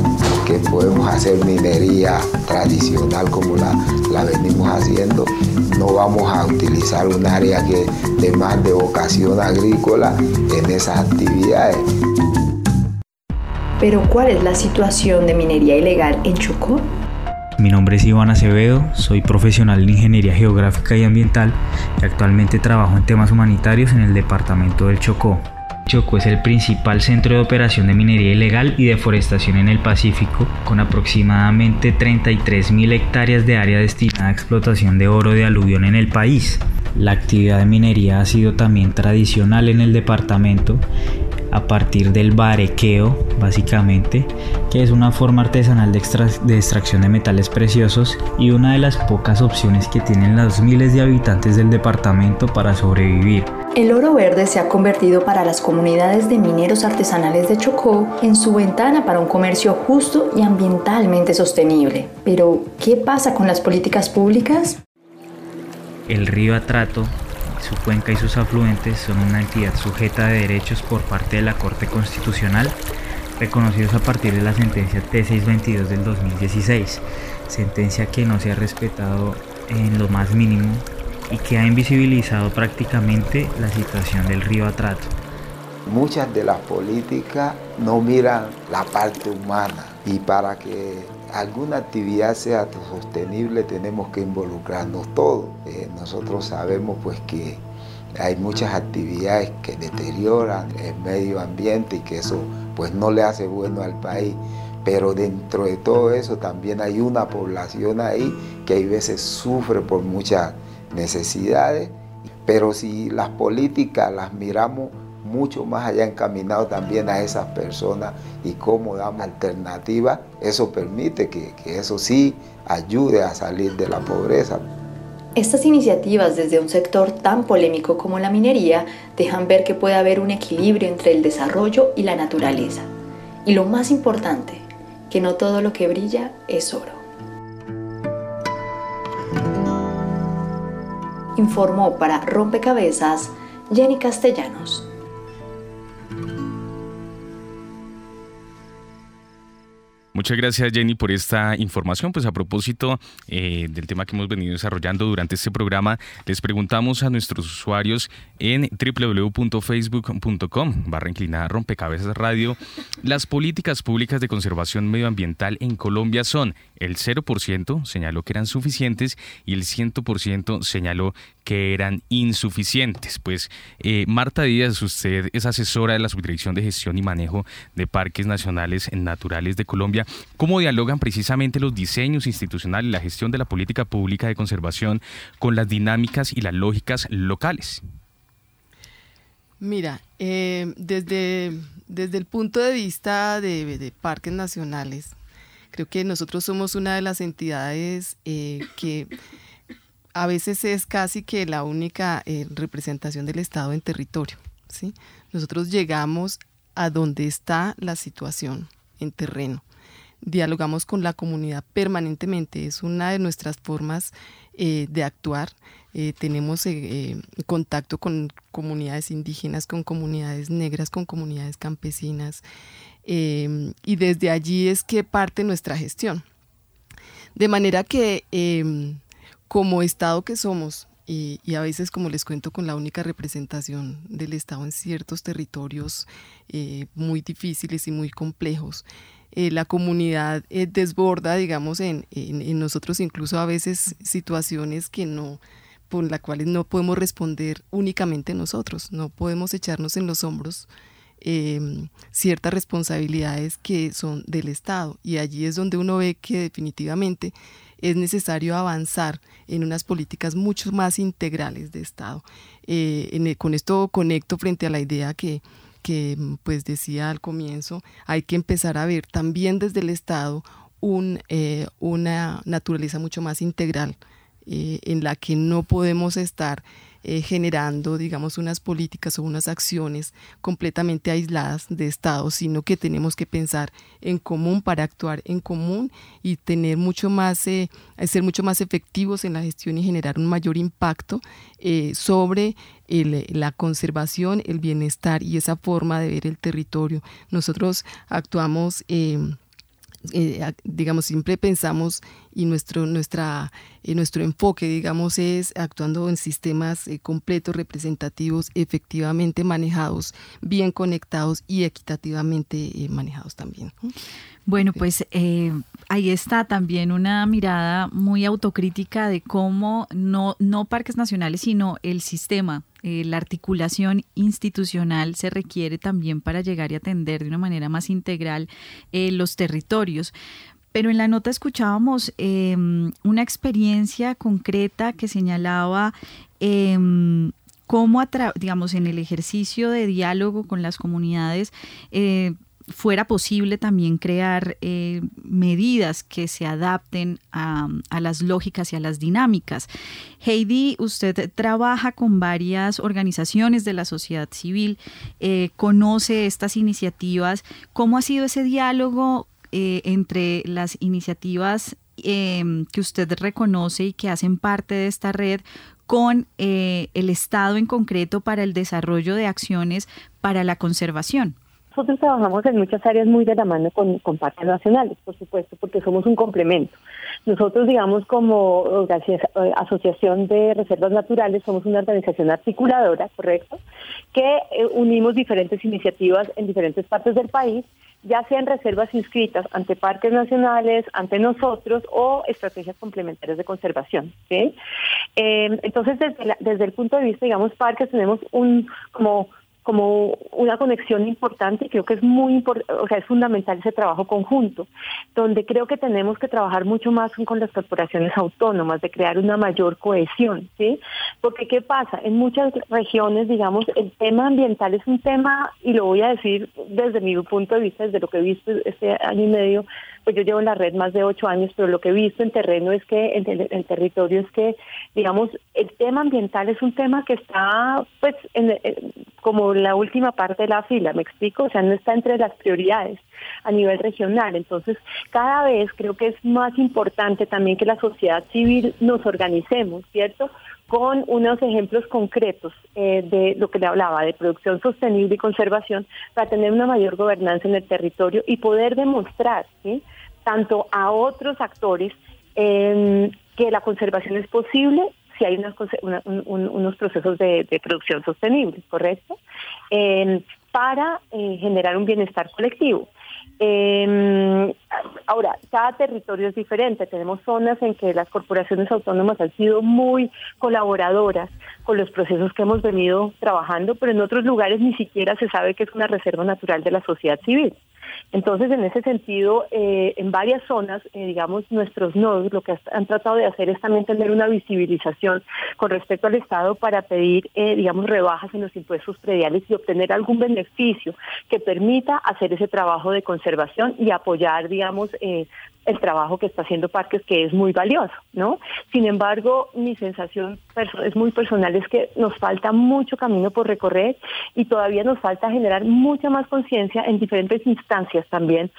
que podemos hacer minería tradicional como la, la venimos haciendo. No vamos a utilizar un área que demande vocación agrícola en esas actividades. Pero ¿cuál es la situación de minería ilegal en Chocó? Mi nombre es Iván Acevedo, soy profesional en Ingeniería Geográfica y Ambiental y actualmente trabajo en temas humanitarios en el departamento del Chocó. Chocó es el principal centro de operación de minería ilegal y deforestación en el Pacífico, con aproximadamente 33.000 hectáreas de área destinada a explotación de oro de aluvión en el país. La actividad de minería ha sido también tradicional en el departamento a partir del barequeo, básicamente, que es una forma artesanal de, extracción de metales preciosos y una de las pocas opciones que tienen los miles de habitantes del departamento para sobrevivir. El oro verde se ha convertido para las comunidades de mineros artesanales de Chocó en su ventana para un comercio justo y ambientalmente sostenible. Pero, ¿qué pasa con las políticas públicas? El río Atrato su cuenca y sus afluentes son una entidad sujeta de derechos por parte de la Corte Constitucional, reconocidos a partir de la sentencia T622 del 2016, sentencia que no se ha respetado en lo más mínimo y que ha invisibilizado prácticamente la situación del río Atrato. Muchas de las políticas no miran la parte humana y para que alguna actividad sea sostenible tenemos que involucrarnos todos. Eh, nosotros sabemos pues que hay muchas actividades que deterioran el medio ambiente y que eso pues no le hace bueno al país. Pero dentro de todo eso también hay una población ahí que a veces sufre por muchas necesidades. Pero si las políticas las miramos mucho más allá encaminado también a esas personas y cómo damos alternativas, eso permite que, que eso sí ayude a salir de la pobreza. Estas iniciativas desde un sector tan polémico como la minería dejan ver que puede haber un equilibrio entre el desarrollo y la naturaleza. Y lo más importante, que no todo lo que brilla es oro. Informó para Rompecabezas Jenny Castellanos. Muchas gracias Jenny por esta información. Pues a propósito eh, del tema que hemos venido desarrollando durante este programa, les preguntamos a nuestros usuarios en www.facebook.com barra inclinada rompecabezas radio, las políticas públicas de conservación medioambiental en Colombia son el 0% señaló que eran suficientes y el 100% señaló que eran insuficientes. Pues eh, Marta Díaz, usted es asesora de la Subdirección de Gestión y Manejo de Parques Nacionales Naturales de Colombia. ¿Cómo dialogan precisamente los diseños institucionales y la gestión de la política pública de conservación con las dinámicas y las lógicas locales? Mira, eh, desde, desde el punto de vista de, parques nacionales, creo que nosotros somos una de las entidades eh, que a veces es casi que la única eh, representación del Estado en territorio. ¿sí? Nosotros llegamos a donde está la situación en terreno. dialogamos con la comunidad permanentemente, es una de nuestras formas eh, de actuar. Eh, tenemos contacto con comunidades indígenas, con comunidades negras, con comunidades campesinas, y desde allí es que parte nuestra gestión. De manera que como Estado que somos, y, a veces, como les cuento, con la única representación del Estado en ciertos territorios muy difíciles y muy complejos, eh, la comunidad eh, desborda, digamos, en, en, nosotros incluso a veces situaciones que no por las cuales no podemos responder únicamente nosotros, no podemos echarnos en los hombros em, ciertas responsabilidades que son del Estado. Y allí es donde uno ve que definitivamente es necesario avanzar en unas políticas mucho más integrales de Estado. Eh, con esto conecto frente a la idea que que pues decía al comienzo, hay que empezar a ver también desde el Estado eh, una naturaleza mucho más integral eh, en la que no podemos estar eh, generando, digamos, unas políticas o unas acciones completamente aisladas de Estado, sino que tenemos que pensar en común para actuar en común y tener mucho más, eh, ser mucho más efectivos en la gestión y generar un mayor impacto eh, sobre la conservación, el bienestar y esa forma de ver el territorio. Nosotros actuamos eh, digamos, siempre pensamos y nuestro, nuestra, eh, nuestro enfoque, digamos, es actuando en sistemas eh, completos, representativos, efectivamente manejados, bien conectados y equitativamente manejados también. Bueno, pues ahí está también una mirada muy autocrítica de cómo no, no parques nacionales, sino el sistema eh, la articulación institucional se requiere también para llegar y atender de una manera más integral eh, los territorios. Pero en la nota escuchábamos em, una experiencia concreta que señalaba em, cómo, digamos, en el ejercicio de diálogo con las comunidades, eh, fuera posible también crear eh, medidas que se adapten a, las lógicas y a las dinámicas. Heidi, usted trabaja con varias organizaciones de la sociedad civil, eh, conoce estas iniciativas. ¿Cómo ha sido ese diálogo eh, entre las iniciativas em, que usted reconoce y que hacen parte de esta red con el Estado en concreto para el desarrollo de acciones para la conservación? Nosotros trabajamos en muchas áreas muy de la mano con, con nacionales, por supuesto, porque somos un complemento. Nosotros, digamos, como eh, Asociación de Reservas Naturales, somos una organización articuladora, ¿correcto?, que eh, unimos diferentes iniciativas en diferentes partes del país, ya sean reservas inscritas ante parques nacionales, ante nosotros o estrategias complementarias de conservación. ¿sí? Eh, entonces, desde, desde el punto de vista, digamos, parques tenemos un como como una conexión importante y creo que es muy o sea, es fundamental ese trabajo conjunto, donde creo que tenemos que trabajar mucho más con las corporaciones autónomas, de crear una mayor cohesión, ¿sí? Porque ¿qué pasa? En muchas regiones, digamos, el tema ambiental es un tema, y lo voy a decir desde mi punto de vista, desde lo que he visto este año y medio, pues yo llevo en la red más de ocho años, pero lo que he visto en terreno es que, en el, territorio es que, digamos, el tema ambiental es un tema que está, pues, en, como la última parte de la fila, ¿me explico? O sea, no está entre las prioridades a nivel regional. Entonces, cada vez creo que es más importante también que la sociedad civil nos organicemos, ¿cierto? con unos ejemplos concretos eh, de lo que le hablaba, de producción sostenible y conservación, para tener una mayor gobernanza en el territorio y poder demostrar, tanto a otros actores, em, que la conservación es posible si hay unos procesos de, producción sostenible, ¿correcto? Em, para eh, generar un bienestar colectivo. Eh, ahora, cada territorio es diferente. Tenemos zonas en que las corporaciones autónomas han sido muy colaboradoras con los procesos que hemos venido trabajando, pero en otros lugares ni siquiera se sabe que es una reserva natural de la sociedad civil. Entonces, en ese sentido, eh, en varias zonas, eh, digamos, nuestros nodos lo que han tratado de hacer es también tener una visibilización con respecto al Estado para pedir, eh, digamos, rebajas en los impuestos prediales y obtener algún beneficio que permita hacer ese trabajo de conservación y apoyar, digamos, el trabajo que está haciendo Parques, que es muy valioso, ¿no? Sin embargo, mi sensación es muy personal, es que nos falta mucho camino por recorrer y todavía nos falta generar mucha más conciencia en diferentes instancias también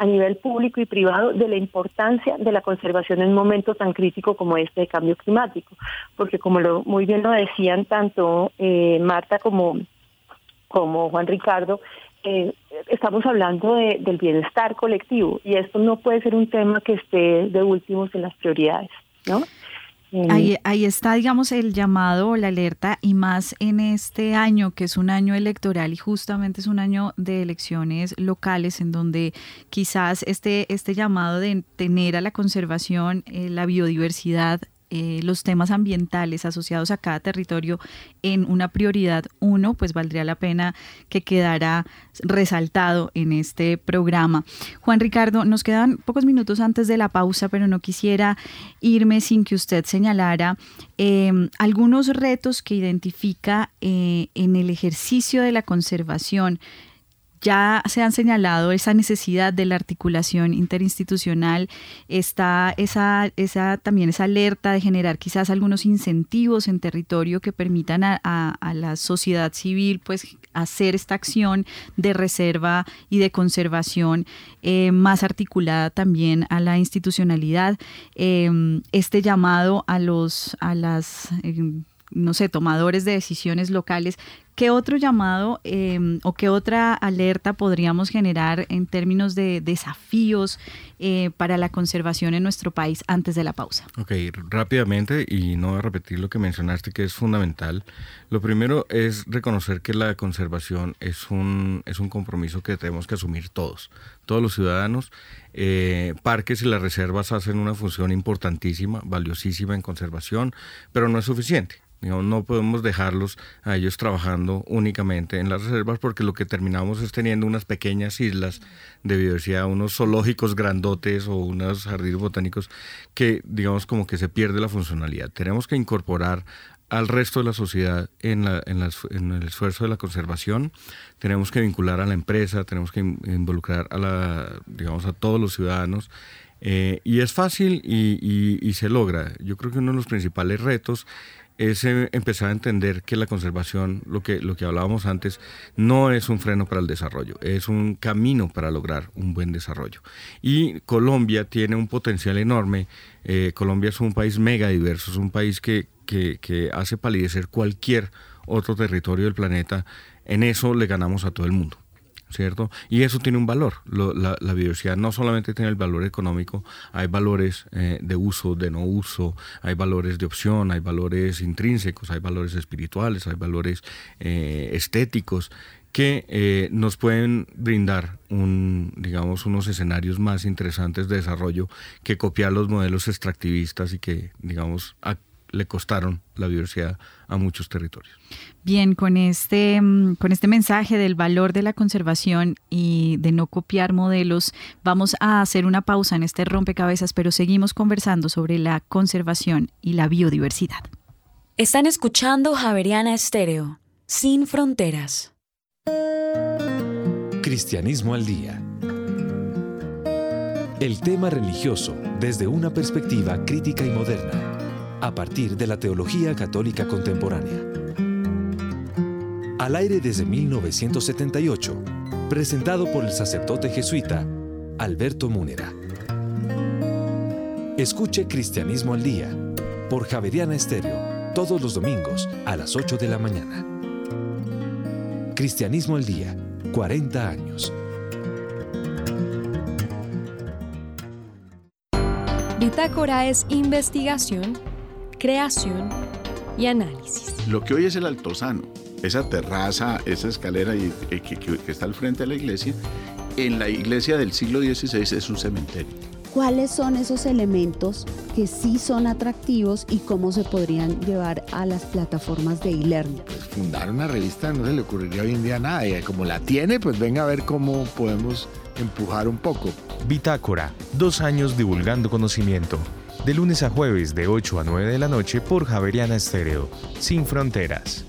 a nivel público y privado de la importancia de la conservación en un momento tan crítico como este de cambio climático, porque como lo, muy bien lo decían tanto eh, Marta como, como Juan Ricardo, eh, estamos hablando del bienestar colectivo y esto no puede ser un tema que esté de últimos en las prioridades, ¿no? Ahí, ahí, está, digamos, el llamado o la alerta y más en este año, que es un año electoral y justamente es un año de elecciones locales en donde quizás este, este llamado de tener a la conservación, eh, la biodiversidad eh, los temas ambientales asociados a cada territorio en una prioridad uno, pues valdría la pena que quedara resaltado en este programa. Juan Ricardo, nos quedan pocos minutos antes de la pausa, pero no quisiera irme sin que usted señalara em, algunos retos que identifica eh, en el ejercicio de la conservación ya se han señalado esa necesidad de la articulación interinstitucional, está esa, esa también esa alerta de generar quizás algunos incentivos en territorio que permitan a, la sociedad civil pues hacer esta acción de reserva y de conservación eh, más articulada también a la institucionalidad. Em, este llamado a los a las em, no sé, tomadores de decisiones locales ¿Qué otro llamado em, o qué otra alerta podríamos generar en términos de desafíos eh, para la conservación en nuestro país antes de la pausa? Ok, rápidamente y no a repetir lo que mencionaste que es fundamental. Lo primero es reconocer que la conservación es un, es un compromiso que tenemos que asumir todos, todos los ciudadanos. Eh, parques y las reservas hacen una función importantísima, valiosísima en conservación, pero no es suficiente no podemos dejarlos a ellos trabajando únicamente en las reservas porque lo que terminamos es teniendo unas pequeñas islas de biodiversidad, unos zoológicos grandotes o unos jardines botánicos que digamos como que se pierde la funcionalidad. Tenemos que incorporar al resto de la sociedad en, el esfuerzo de la conservación. Tenemos que vincular a la empresa, tenemos que involucrar a la, digamos, a todos los ciudadanos. Eh, y es fácil y, se logra. Yo creo que uno de los principales retos es eh, empezar a entender que la conservación, lo que, lo que hablábamos antes, no es un freno para el desarrollo, es un camino para lograr un buen desarrollo. Y Colombia tiene un potencial enorme. Eh, Colombia es un país mega diverso, es un país que, que, que hace palidecer cualquier otro territorio del planeta. En eso le ganamos a todo el mundo. ¿Cierto? Y eso tiene un valor. la, biodiversidad no solamente tiene el valor económico, hay valores eh, de uso, de no uso, hay valores de opción, hay valores intrínsecos, hay valores espirituales, hay valores eh, estéticos que eh, nos pueden brindar un, digamos, unos escenarios más interesantes de desarrollo que copiar los modelos extractivistas y que, digamos, le costaron la biodiversidad a muchos territorios. Bien, con este, mm, con este mensaje del valor de la conservación y de no copiar modelos, vamos a hacer una pausa en este rompecabezas, pero seguimos conversando sobre la conservación y la biodiversidad. Están escuchando Javeriana Estéreo, sin fronteras. Cristianismo al día. El tema religioso desde una perspectiva crítica y moderna a partir de la teología católica contemporánea. Al aire desde 1978, presentado por el sacerdote jesuita Alberto Múnera. Escuche Cristianismo al Día por Javeriana Estéreo todos los domingos a las 8 de la mañana. Cristianismo al Día, 40 años. Bitácora es investigación creación y análisis. Lo que hoy es el Altozano, esa terraza, esa escalera que, está al frente de la iglesia, en la iglesia del siglo XVI es un cementerio. ¿Cuáles son esos elementos que sí son atractivos y cómo se podrían llevar a las plataformas de e-learning? Pues fundar una revista no se le ocurriría hoy en día nada y como la tiene, pues venga a ver cómo podemos empujar un poco. Bitácora, dos años divulgando conocimiento de lunes a jueves de 8 a 9 de la noche por Javeriana Estéreo, sin fronteras.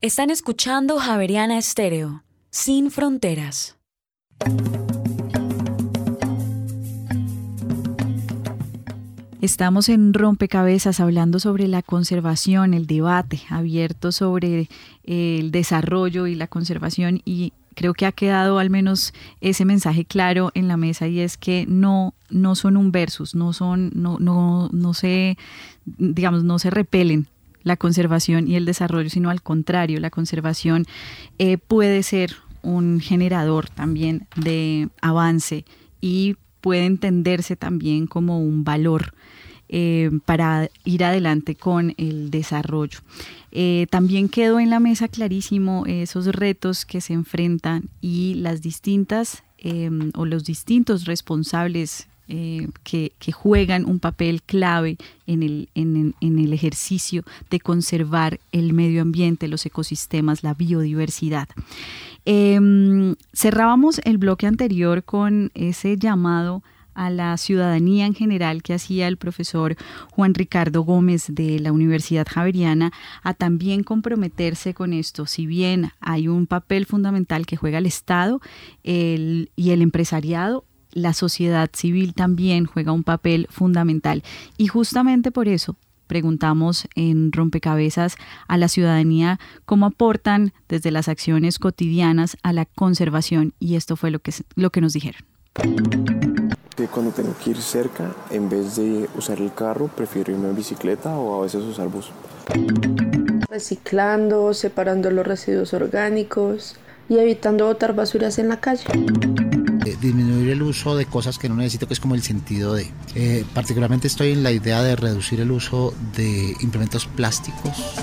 Están escuchando Javeriana Estéreo, sin fronteras. Estamos en rompecabezas hablando sobre la conservación, el debate abierto sobre el desarrollo y la conservación y creo que ha quedado al menos ese mensaje claro en la mesa y es que no, no son un versus, no son, no, no, no se, digamos, no se repelen la conservación y el desarrollo, sino al contrario, la conservación eh, puede ser un generador también de avance y puede entenderse también como un valor eh, para ir adelante con el desarrollo. Eh, también quedó en la mesa clarísimo esos retos que se enfrentan y las distintas em, o los distintos responsables eh, que, juegan un papel clave en el, en, el, ejercicio de conservar el medio ambiente, los ecosistemas, la biodiversidad. Em, cerrábamos el bloque anterior con ese llamado a la ciudadanía en general que hacía el profesor Juan Ricardo Gómez de la Universidad Javeriana a también comprometerse con esto. Si bien hay un papel fundamental que juega el Estado y el empresariado, la sociedad civil también juega un papel fundamental. Y justamente por eso preguntamos en Rompecabezas a la ciudadanía cómo aportan desde las acciones cotidianas a la conservación y esto fue lo que, lo que nos dijeron que cuando tengo que ir cerca, en vez de usar el carro, prefiero irme en bicicleta o a veces usar bus. Reciclando, separando los residuos orgánicos y evitando botar basuras en la calle. Eh, disminuir el uso de cosas que no necesito, que es como el sentido de... Eh, particularmente estoy en la idea de reducir el uso de implementos plásticos.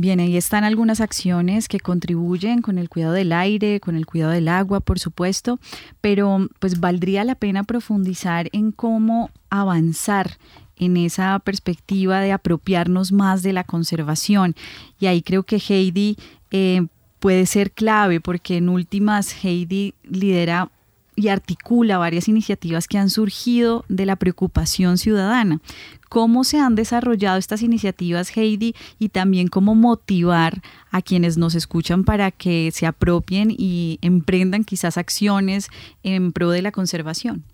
Bien, ahí están algunas acciones que contribuyen con el cuidado del aire, con el cuidado del agua, por supuesto, pero pues valdría la pena profundizar en cómo avanzar en esa perspectiva de apropiarnos más de la conservación. Y ahí creo que Heidi eh, puede ser clave porque en últimas Heidi lidera y articula varias iniciativas que han surgido de la preocupación ciudadana. ¿Cómo se han desarrollado estas iniciativas, Heidi, y también cómo motivar a quienes nos escuchan para que se apropien y emprendan quizás acciones en pro de la conservación?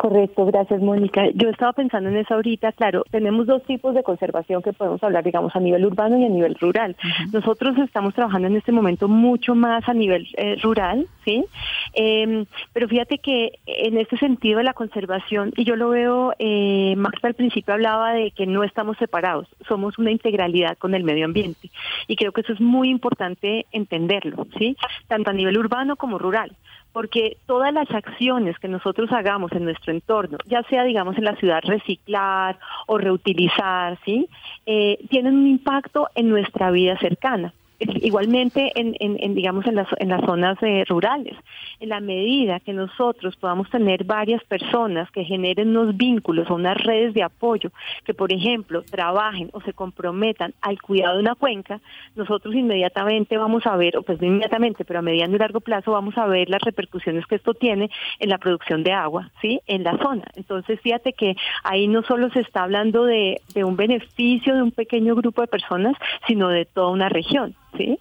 Correcto, gracias Mónica. Yo estaba pensando en eso ahorita, claro, tenemos dos tipos de conservación que podemos hablar, digamos, a nivel urbano y a nivel rural. Nosotros estamos trabajando en este momento mucho más a nivel eh, rural, ¿sí? Em, pero fíjate que en este sentido de la conservación, y yo lo veo, eh, Max al principio hablaba de que no estamos separados, somos una integralidad con el medio ambiente. Y creo que eso es muy importante entenderlo, ¿sí? Tanto a nivel urbano como rural porque todas las acciones que nosotros hagamos en nuestro entorno, ya sea digamos en la ciudad reciclar o reutilizar, ¿sí? Eh, tienen un impacto en nuestra vida cercana igualmente en, en, digamos en las, en las zonas eh, rurales. En la medida que nosotros podamos tener varias personas que generen unos vínculos o unas redes de apoyo que por ejemplo trabajen o se comprometan al cuidado de una cuenca nosotros inmediatamente vamos a ver o pues no inmediatamente pero a mediano y largo plazo vamos a ver las repercusiones que esto tiene en la producción de agua sí en la zona. Entonces fíjate que ahí no solo se está hablando de, de un beneficio de un pequeño grupo de personas sino de toda una región ¿sí?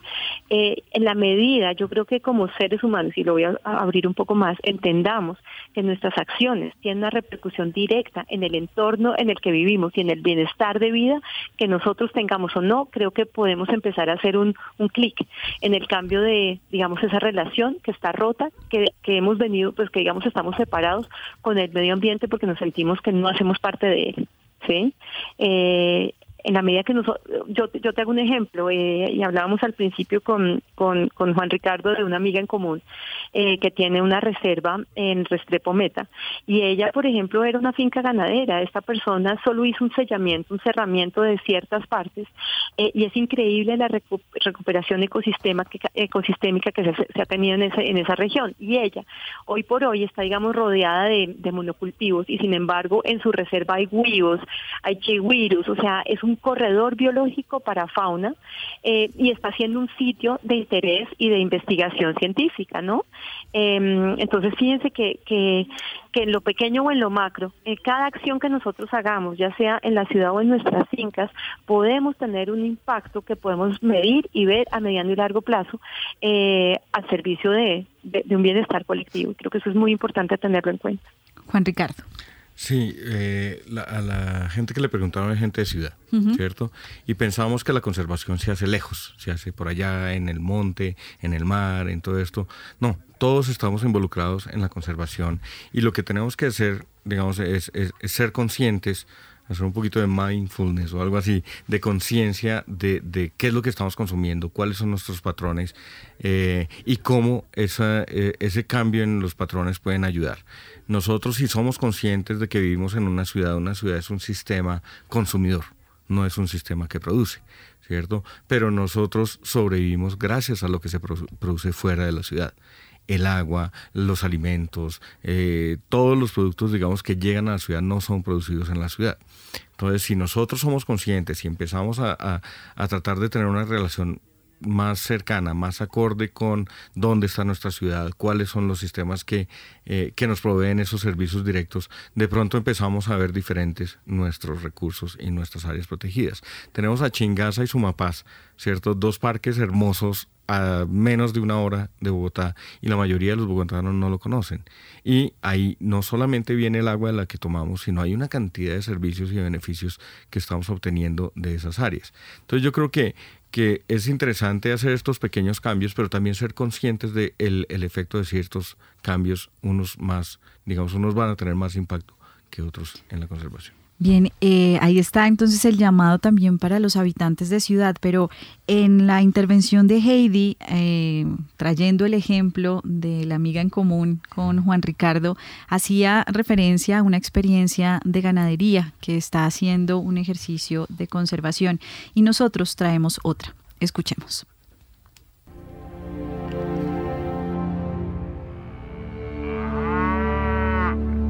Eh, en la medida, yo creo que como seres humanos, y lo voy a abrir un poco más, entendamos que nuestras acciones tienen una repercusión directa en el entorno en el que vivimos y en el bienestar de vida que nosotros tengamos o no, creo que podemos empezar a hacer un, un clic en el cambio de, digamos, esa relación que está rota, que, que hemos venido, pues que digamos estamos separados con el medio ambiente porque nos sentimos que no hacemos parte de él. ¿sí? Eh, en la medida que nosotros, yo, yo te hago un ejemplo, eh, y hablábamos al principio con, con, Juan Ricardo de una amiga en común eh, que tiene una reserva en Restrepo Meta, y ella, por ejemplo, era una finca ganadera, esta persona solo hizo un sellamiento, un cerramiento de ciertas partes, eh, y es increíble la recuperación ecosistema ecosistémica que se, ha tenido en esa, en esa región, y ella, hoy por hoy, está, digamos, rodeada de, monocultivos, y sin embargo, en su reserva hay huivos, hay chigüirus, o sea, es un un corredor biológico para fauna eh, y está siendo un sitio de interés y de investigación científica, ¿no? Em, entonces, fíjense que, que, que, en lo pequeño o en lo macro, cada acción que nosotros hagamos, ya sea en la ciudad o en nuestras fincas, podemos tener un impacto que podemos medir y ver a mediano y largo plazo eh, al servicio de, de un bienestar colectivo. Creo que eso es muy importante tenerlo en cuenta. Juan Ricardo. Sí, eh, a la gente que le preguntaron es gente de ciudad, ¿cierto? Y pensábamos que la conservación se hace lejos, se hace por allá, en el monte, en el mar, en todo esto. No, todos estamos involucrados en la conservación y lo que tenemos que hacer, digamos, es, ser conscientes, hacer un poquito de mindfulness o algo así, de conciencia de, qué es lo que estamos consumiendo, cuáles son nuestros patrones eh, y cómo eh, ese cambio en los patrones pueden ayudar. Nosotros si somos conscientes de que vivimos en una ciudad, una ciudad es un sistema consumidor, no es un sistema que produce, ¿cierto? Pero nosotros sobrevivimos gracias a lo que se produce fuera de la ciudad el agua, los alimentos, eh, todos los productos, digamos, que llegan a la ciudad no son producidos en la ciudad. Entonces, si nosotros somos conscientes y empezamos a, a tratar de tener una relación más cercana, más acorde con dónde está nuestra ciudad, cuáles son los sistemas que, eh, que nos proveen esos servicios directos, de pronto empezamos a ver diferentes nuestros recursos y nuestras áreas protegidas. Tenemos a Chingaza y Sumapaz, ¿cierto? Dos parques hermosos a menos de una hora de Bogotá y la mayoría de los bogotanos no lo conocen. Y ahí no solamente viene el agua de la que tomamos, sino hay una cantidad de servicios y beneficios que estamos obteniendo de esas áreas. Entonces yo creo que que es interesante hacer estos pequeños cambios, pero también ser conscientes del de el efecto de ciertos cambios, unos más, digamos, unos van a tener más impacto que otros en la conservación. Bien, eh, ahí está entonces el llamado también para los habitantes de ciudad, pero en la intervención de Heidi, eh, trayendo el ejemplo de la amiga en común con Juan Ricardo, hacía referencia a una experiencia de ganadería que está haciendo un ejercicio de conservación y nosotros traemos otra. Escuchemos.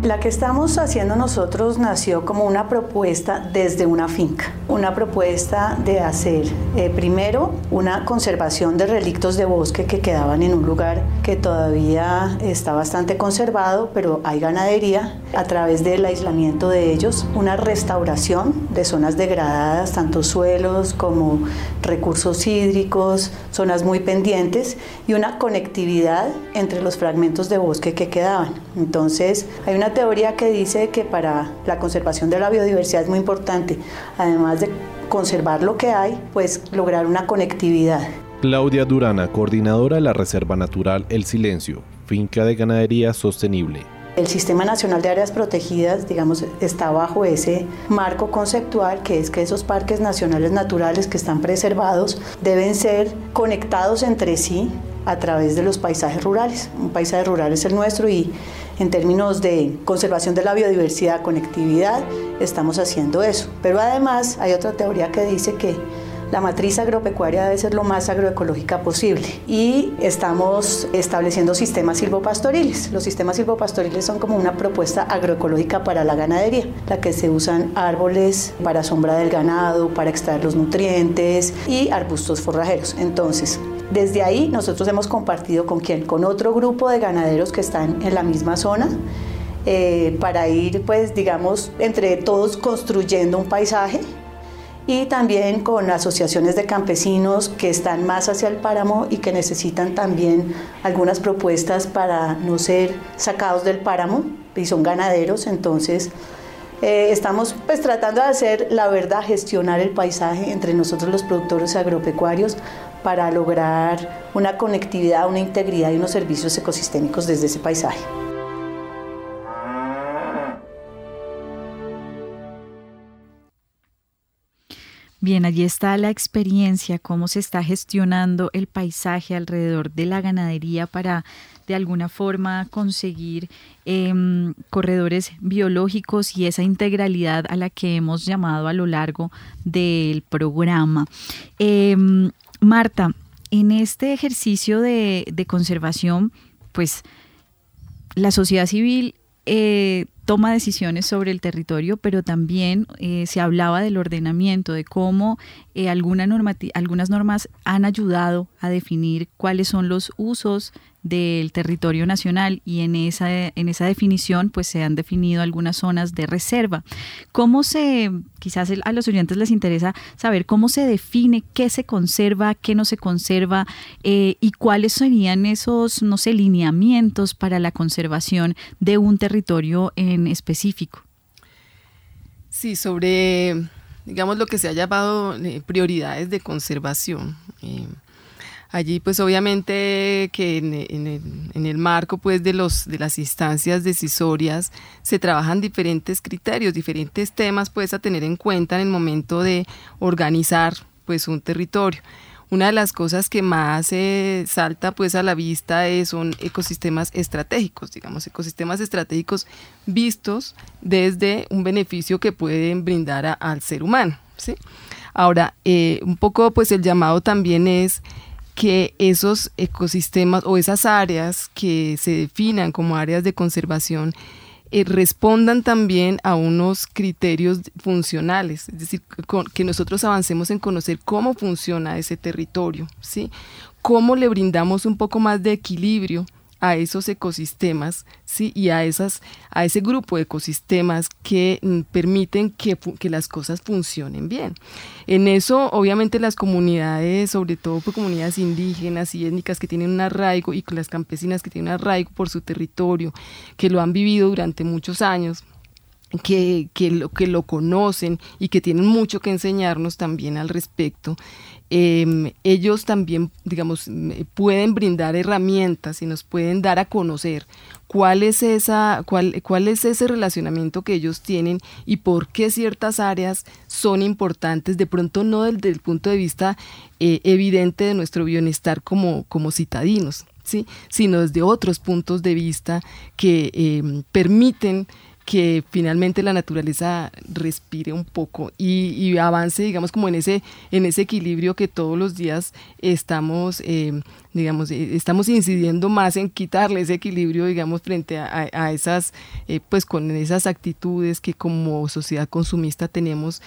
La que estamos haciendo nosotros nació como una propuesta desde una finca, una propuesta de hacer eh, primero una conservación de relictos de bosque que quedaban en un lugar que todavía está bastante conservado, pero hay ganadería, a través del aislamiento de ellos, una restauración de zonas degradadas, tanto suelos como recursos hídricos, zonas muy pendientes y una conectividad entre los fragmentos de bosque que quedaban. Entonces, hay una teoría que dice que para la conservación de la biodiversidad es muy importante, además de conservar lo que hay, pues lograr una conectividad. Claudia Durana, coordinadora de la Reserva Natural El Silencio, finca de ganadería sostenible. El Sistema Nacional de Áreas Protegidas, digamos, está bajo ese marco conceptual que es que esos parques nacionales naturales que están preservados deben ser conectados entre sí a través de los paisajes rurales. Un paisaje rural es el nuestro y en términos de conservación de la biodiversidad, conectividad, estamos haciendo eso. Pero además hay otra teoría que dice que la matriz agropecuaria debe ser lo más agroecológica posible y estamos estableciendo sistemas silvopastoriles. Los sistemas silvopastoriles son como una propuesta agroecológica para la ganadería, la que se usan árboles para sombra del ganado, para extraer los nutrientes y arbustos forrajeros. Entonces, desde ahí nosotros hemos compartido con quién, con otro grupo de ganaderos que están en la misma zona. Eh, para ir, pues, digamos, entre todos construyendo un paisaje y también con asociaciones de campesinos que están más hacia el páramo y que necesitan también algunas propuestas para no ser sacados del páramo y son ganaderos, entonces eh, estamos pues tratando de hacer la verdad, gestionar el paisaje entre nosotros los productores agropecuarios para lograr una conectividad, una integridad y unos servicios ecosistémicos desde ese paisaje. Bien, allí está la experiencia, cómo se está gestionando el paisaje alrededor de la ganadería para de alguna forma conseguir em, corredores biológicos y esa integralidad a la que hemos llamado a lo largo del programa. Em, Marta, en este ejercicio de, conservación, pues la sociedad civil eh, toma decisiones sobre el territorio, pero también eh, se hablaba del ordenamiento, de cómo eh, algunas normas han ayudado a definir cuáles son los usos del territorio nacional y en esa, en esa definición pues se han definido algunas zonas de reserva. ¿Cómo se, quizás a los oyentes les interesa saber cómo se define qué se conserva, qué no se conserva eh, y cuáles serían esos, no sé, lineamientos para la conservación de un territorio en específico? Sí, sobre, digamos, lo que se ha llamado eh, prioridades de conservación. Eh, allí, pues, obviamente que en, el, marco, pues, de, los, de las instancias decisorias se trabajan diferentes criterios, diferentes temas, pues, a tener en cuenta en el momento de organizar, pues, un territorio. Una de las cosas que más eh, salta pues a la vista es, son ecosistemas estratégicos, digamos, ecosistemas estratégicos vistos desde un beneficio que pueden brindar al ser humano. ¿sí? Ahora, eh, un poco pues el llamado también es que esos ecosistemas o esas áreas que se definan como áreas de conservación eh, respondan también a unos criterios funcionales, es decir, que nosotros avancemos en conocer cómo funciona ese territorio, ¿sí? cómo le brindamos un poco más de equilibrio a esos ecosistemas ¿sí? y a, esas, a ese grupo de ecosistemas que mm, permiten que, que, las cosas funcionen bien. En eso, obviamente, las comunidades, sobre todo por comunidades indígenas y étnicas que tienen un arraigo y las campesinas que tienen un arraigo por su territorio, que lo han vivido durante muchos años, que, que, lo, que lo conocen y que tienen mucho que enseñarnos también al respecto, Em, ellos también, digamos, pueden brindar herramientas y nos pueden dar a conocer cuál es, esa, cuál, cuál es ese relacionamiento que ellos tienen y por qué ciertas áreas son importantes, de pronto no desde el punto de vista eh, evidente de nuestro bienestar como, como citadinos, ¿sí? sino desde otros puntos de vista que em, permiten que finalmente la naturaleza respire un poco y, avance, digamos, como en ese, en ese equilibrio que todos los días estamos, eh, digamos, eh, estamos incidiendo más en quitarle ese equilibrio, digamos, frente a, esas, eh, pues con esas actitudes que como sociedad consumista tenemos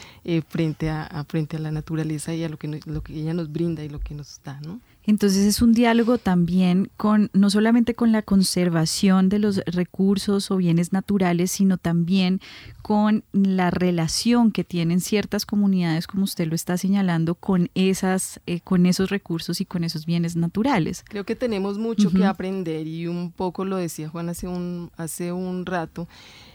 frente, a, frente a la naturaleza y a lo que, lo que ella nos brinda y lo que nos da, ¿no? Entonces es un diálogo también con no solamente con la conservación de los recursos o bienes naturales, sino también con la relación que tienen ciertas comunidades, como usted lo está señalando, con esas, eh, con esos recursos y con esos bienes naturales. Creo que tenemos mucho que aprender y un poco lo decía Juan hace un hace un rato.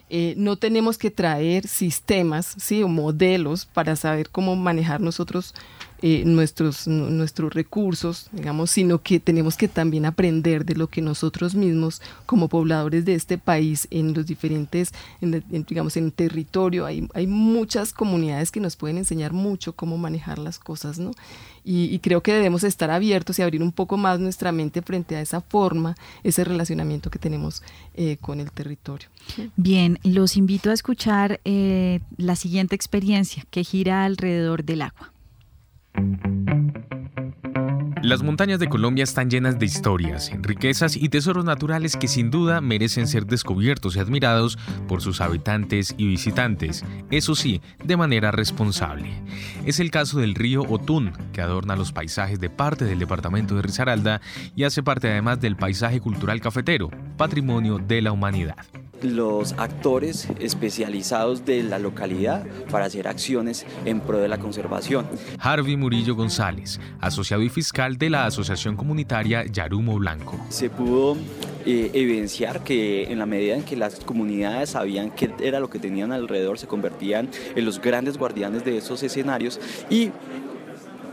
Eh, no tenemos que traer sistemas ¿sí? o modelos para saber cómo manejar nosotros eh, nuestros, nuestros recursos, digamos, sino que tenemos que también aprender de lo que nosotros mismos como pobladores de este país en los diferentes, digamos, en territorio, hay, hay muchas comunidades que nos pueden enseñar mucho cómo manejar las cosas, ¿no? Y, creo que debemos estar abiertos y abrir un poco más nuestra mente frente a esa forma, ese relacionamiento que tenemos eh, con el territorio. Bien, los invito a escuchar eh, la siguiente experiencia que gira alrededor del agua. Las montañas de Colombia están llenas de historias, riquezas y tesoros naturales que sin duda merecen ser descubiertos y admirados por sus habitantes y visitantes, eso sí, de manera responsable. Es el caso del río Otún, que adorna los paisajes de parte del departamento de Risaralda y hace parte además del paisaje cultural cafetero, patrimonio de la humanidad los actores especializados de la localidad para hacer acciones en pro de la conservación. Harvey Murillo González, asociado y fiscal de la Asociación Comunitaria Yarumo Blanco. Se pudo eh, evidenciar que en la medida en que las comunidades sabían qué era lo que tenían alrededor, se convertían en los grandes guardianes de esos escenarios y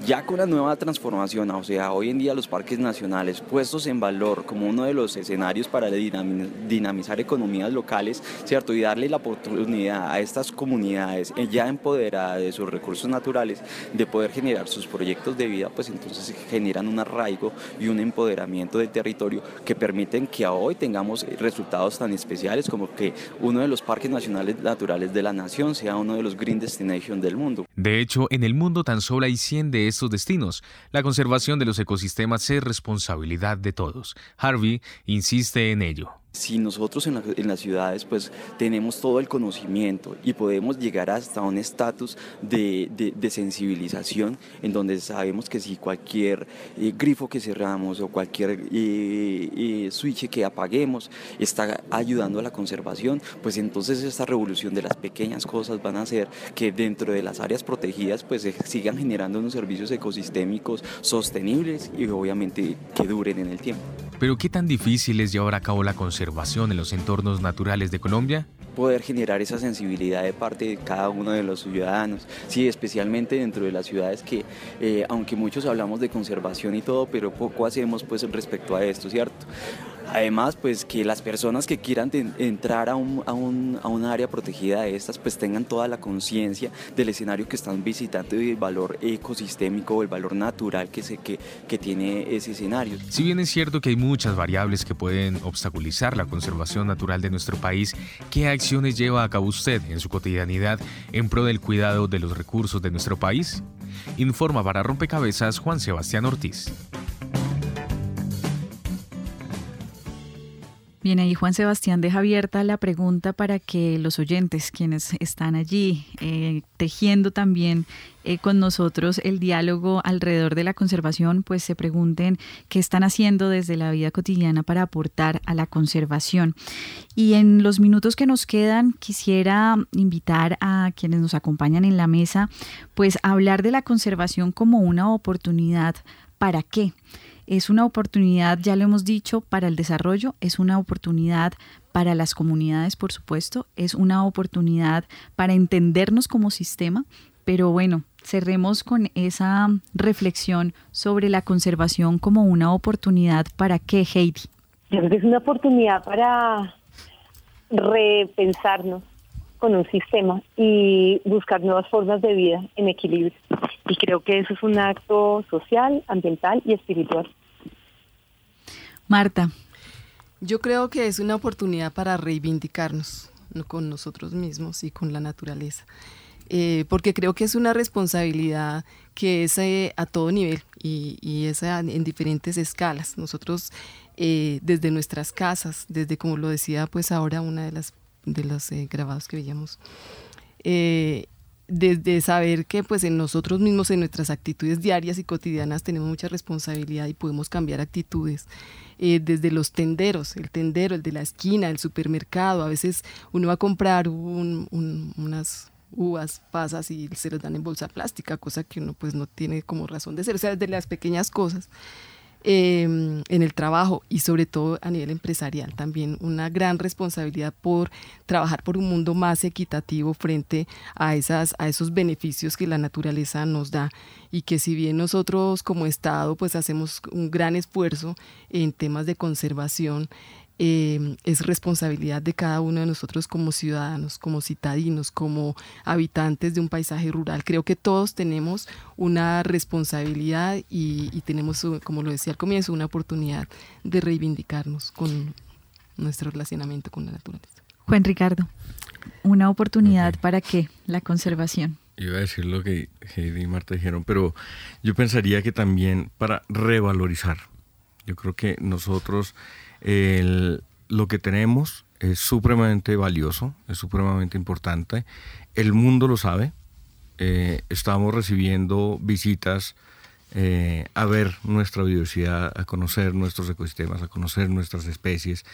ya con la nueva transformación, o sea, hoy en día los parques nacionales puestos en valor como uno de los escenarios para dinamizar economías locales, ¿cierto? Y darle la oportunidad a estas comunidades eh, ya empoderadas de sus recursos naturales de poder generar sus proyectos de vida, pues entonces generan un arraigo y un empoderamiento del territorio que permiten que hoy tengamos resultados tan especiales como que uno de los parques nacionales naturales de la nación sea uno de los Green Destination del mundo. De hecho, en el mundo tan solo hay 100 de estos destinos. La conservación de los ecosistemas es responsabilidad de todos. Harvey insiste en ello si nosotros en, las ciudades pues tenemos todo el conocimiento y podemos llegar hasta un estatus de, sensibilización en donde sabemos que si cualquier eh, grifo que cerramos o cualquier eh, eh, switch que apaguemos está ayudando a la conservación, pues entonces esta revolución de las pequeñas cosas van a hacer que dentro de las áreas protegidas pues se sigan generando unos servicios ecosistémicos sostenibles y obviamente que duren en el tiempo. Pero ¿qué tan difícil es llevar a cabo la conservación en los entornos naturales de Colombia? poder generar esa sensibilidad de parte de cada uno de los ciudadanos, sí, especialmente dentro de las ciudades que, eh, aunque muchos hablamos de conservación y todo, pero poco hacemos pues respecto a esto, ¿cierto? Además, pues que las personas que quieran entrar a un, área protegida de estas, pues tengan toda la conciencia del escenario que están visitando y del valor ecosistémico el valor natural que, que tiene ese escenario. Si bien es cierto que hay muchas variables que pueden obstaculizar la conservación natural de nuestro país, ¿qué acciones lleva a cabo usted en su cotidianidad en pro del cuidado de los recursos de nuestro país? Informa para Rompecabezas Juan Sebastián Ortiz. Bien, ahí Juan Sebastián deja abierta la pregunta para que los oyentes, quienes están allí eh, tejiendo también eh, con nosotros el diálogo alrededor de la conservación, pues se pregunten qué están haciendo desde la vida cotidiana para aportar a la conservación. Y en los minutos que nos quedan, quisiera invitar a quienes nos acompañan en la mesa, pues a hablar de la conservación como una oportunidad. ¿Para qué? Es una oportunidad, ya lo hemos dicho, para el desarrollo, es una oportunidad para las comunidades, por supuesto, es una oportunidad para entendernos como sistema, pero bueno, cerremos con esa reflexión sobre la conservación como una oportunidad para qué, Heidi. Creo que es una oportunidad para repensarnos con un sistema y buscar nuevas formas de vida en equilibrio. Y creo que eso es un acto social, ambiental y espiritual. Marta. Yo creo que es una oportunidad para reivindicarnos con nosotros mismos y con la naturaleza. Eh, porque creo que es una responsabilidad que es eh, a todo nivel y, y es en diferentes escalas. Nosotros eh, desde nuestras casas, desde como lo decía pues ahora una de las de los eh, grabados que veíamos. Eh, desde saber que pues en nosotros mismos, en nuestras actitudes diarias y cotidianas tenemos mucha responsabilidad y podemos cambiar actitudes. Eh, desde los tenderos, el tendero, el de la esquina, el supermercado, a veces uno va a comprar unas uvas, pasas y se los dan en bolsa plástica, cosa que uno pues no tiene como razón de ser, o sea, desde las pequeñas cosas. Em, en el trabajo y sobre todo a nivel empresarial también una gran responsabilidad por trabajar por un mundo más equitativo frente a esas a esos beneficios que la naturaleza nos da. Y que si bien nosotros como estado pues hacemos un gran esfuerzo en temas de conservación eh, es responsabilidad de cada uno de nosotros como ciudadanos, como citadinos, como habitantes de un paisaje rural. Creo que todos tenemos una responsabilidad y, tenemos, como lo decía al comienzo, una oportunidad de reivindicarnos con nuestro relacionamiento con la naturaleza. Juan Ricardo, una oportunidad para qué? La conservación. Iba a decir lo que Heidi y Marta dijeron, pero yo pensaría que también para revalorizar. Yo creo que nosotros lo que tenemos es supremamente valioso, es supremamente importante. El mundo lo sabe. Eh, estamos recibiendo visitas eh, a ver nuestra biodiversidad, a conocer nuestros ecosistemas, a conocer nuestras especies,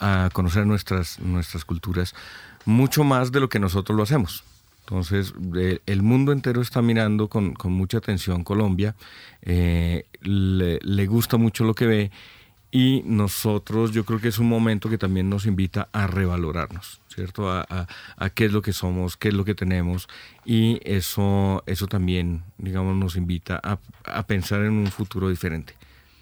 a, conocer nuestras, nuestras culturas, mucho más de lo que nosotros lo hacemos. Entonces, el mundo entero está mirando con, mucha atención Colombia, eh, le, gusta mucho lo que ve y nosotros yo creo que es un momento que también nos invita a revalorarnos, ¿cierto? A, qué es lo que somos, qué es lo que tenemos y eso, eso también, digamos, nos invita a, a pensar en un futuro diferente,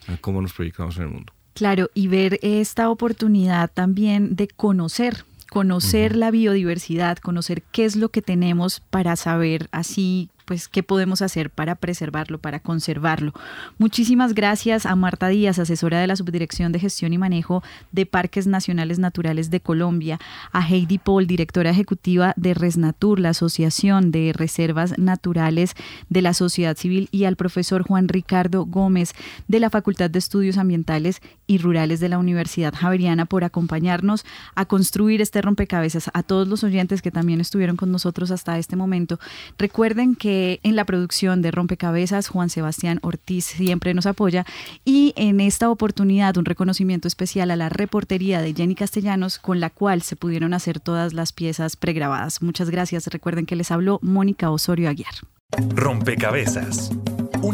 a cómo nos proyectamos en el mundo. Claro, y ver esta oportunidad también de conocer conocer la biodiversidad, conocer qué es lo que tenemos para saber así pues qué podemos hacer para preservarlo, para conservarlo. Muchísimas gracias a Marta Díaz, asesora de la Subdirección de Gestión y Manejo de Parques Nacionales Naturales de Colombia, a Heidi Paul, directora ejecutiva de Resnatur, la Asociación de Reservas Naturales de la Sociedad Civil, y al profesor Juan Ricardo Gómez de la Facultad de Estudios Ambientales y Rurales de la Universidad Javeriana por acompañarnos a construir este rompecabezas. A todos los oyentes que también estuvieron con nosotros hasta este momento, recuerden que en la producción de Rompecabezas Juan Sebastián Ortiz siempre nos apoya y en esta oportunidad un reconocimiento especial a la reportería de Jenny Castellanos con la cual se pudieron hacer todas las piezas pregrabadas. Muchas gracias. Recuerden que les habló Mónica Osorio Aguiar. Rompecabezas.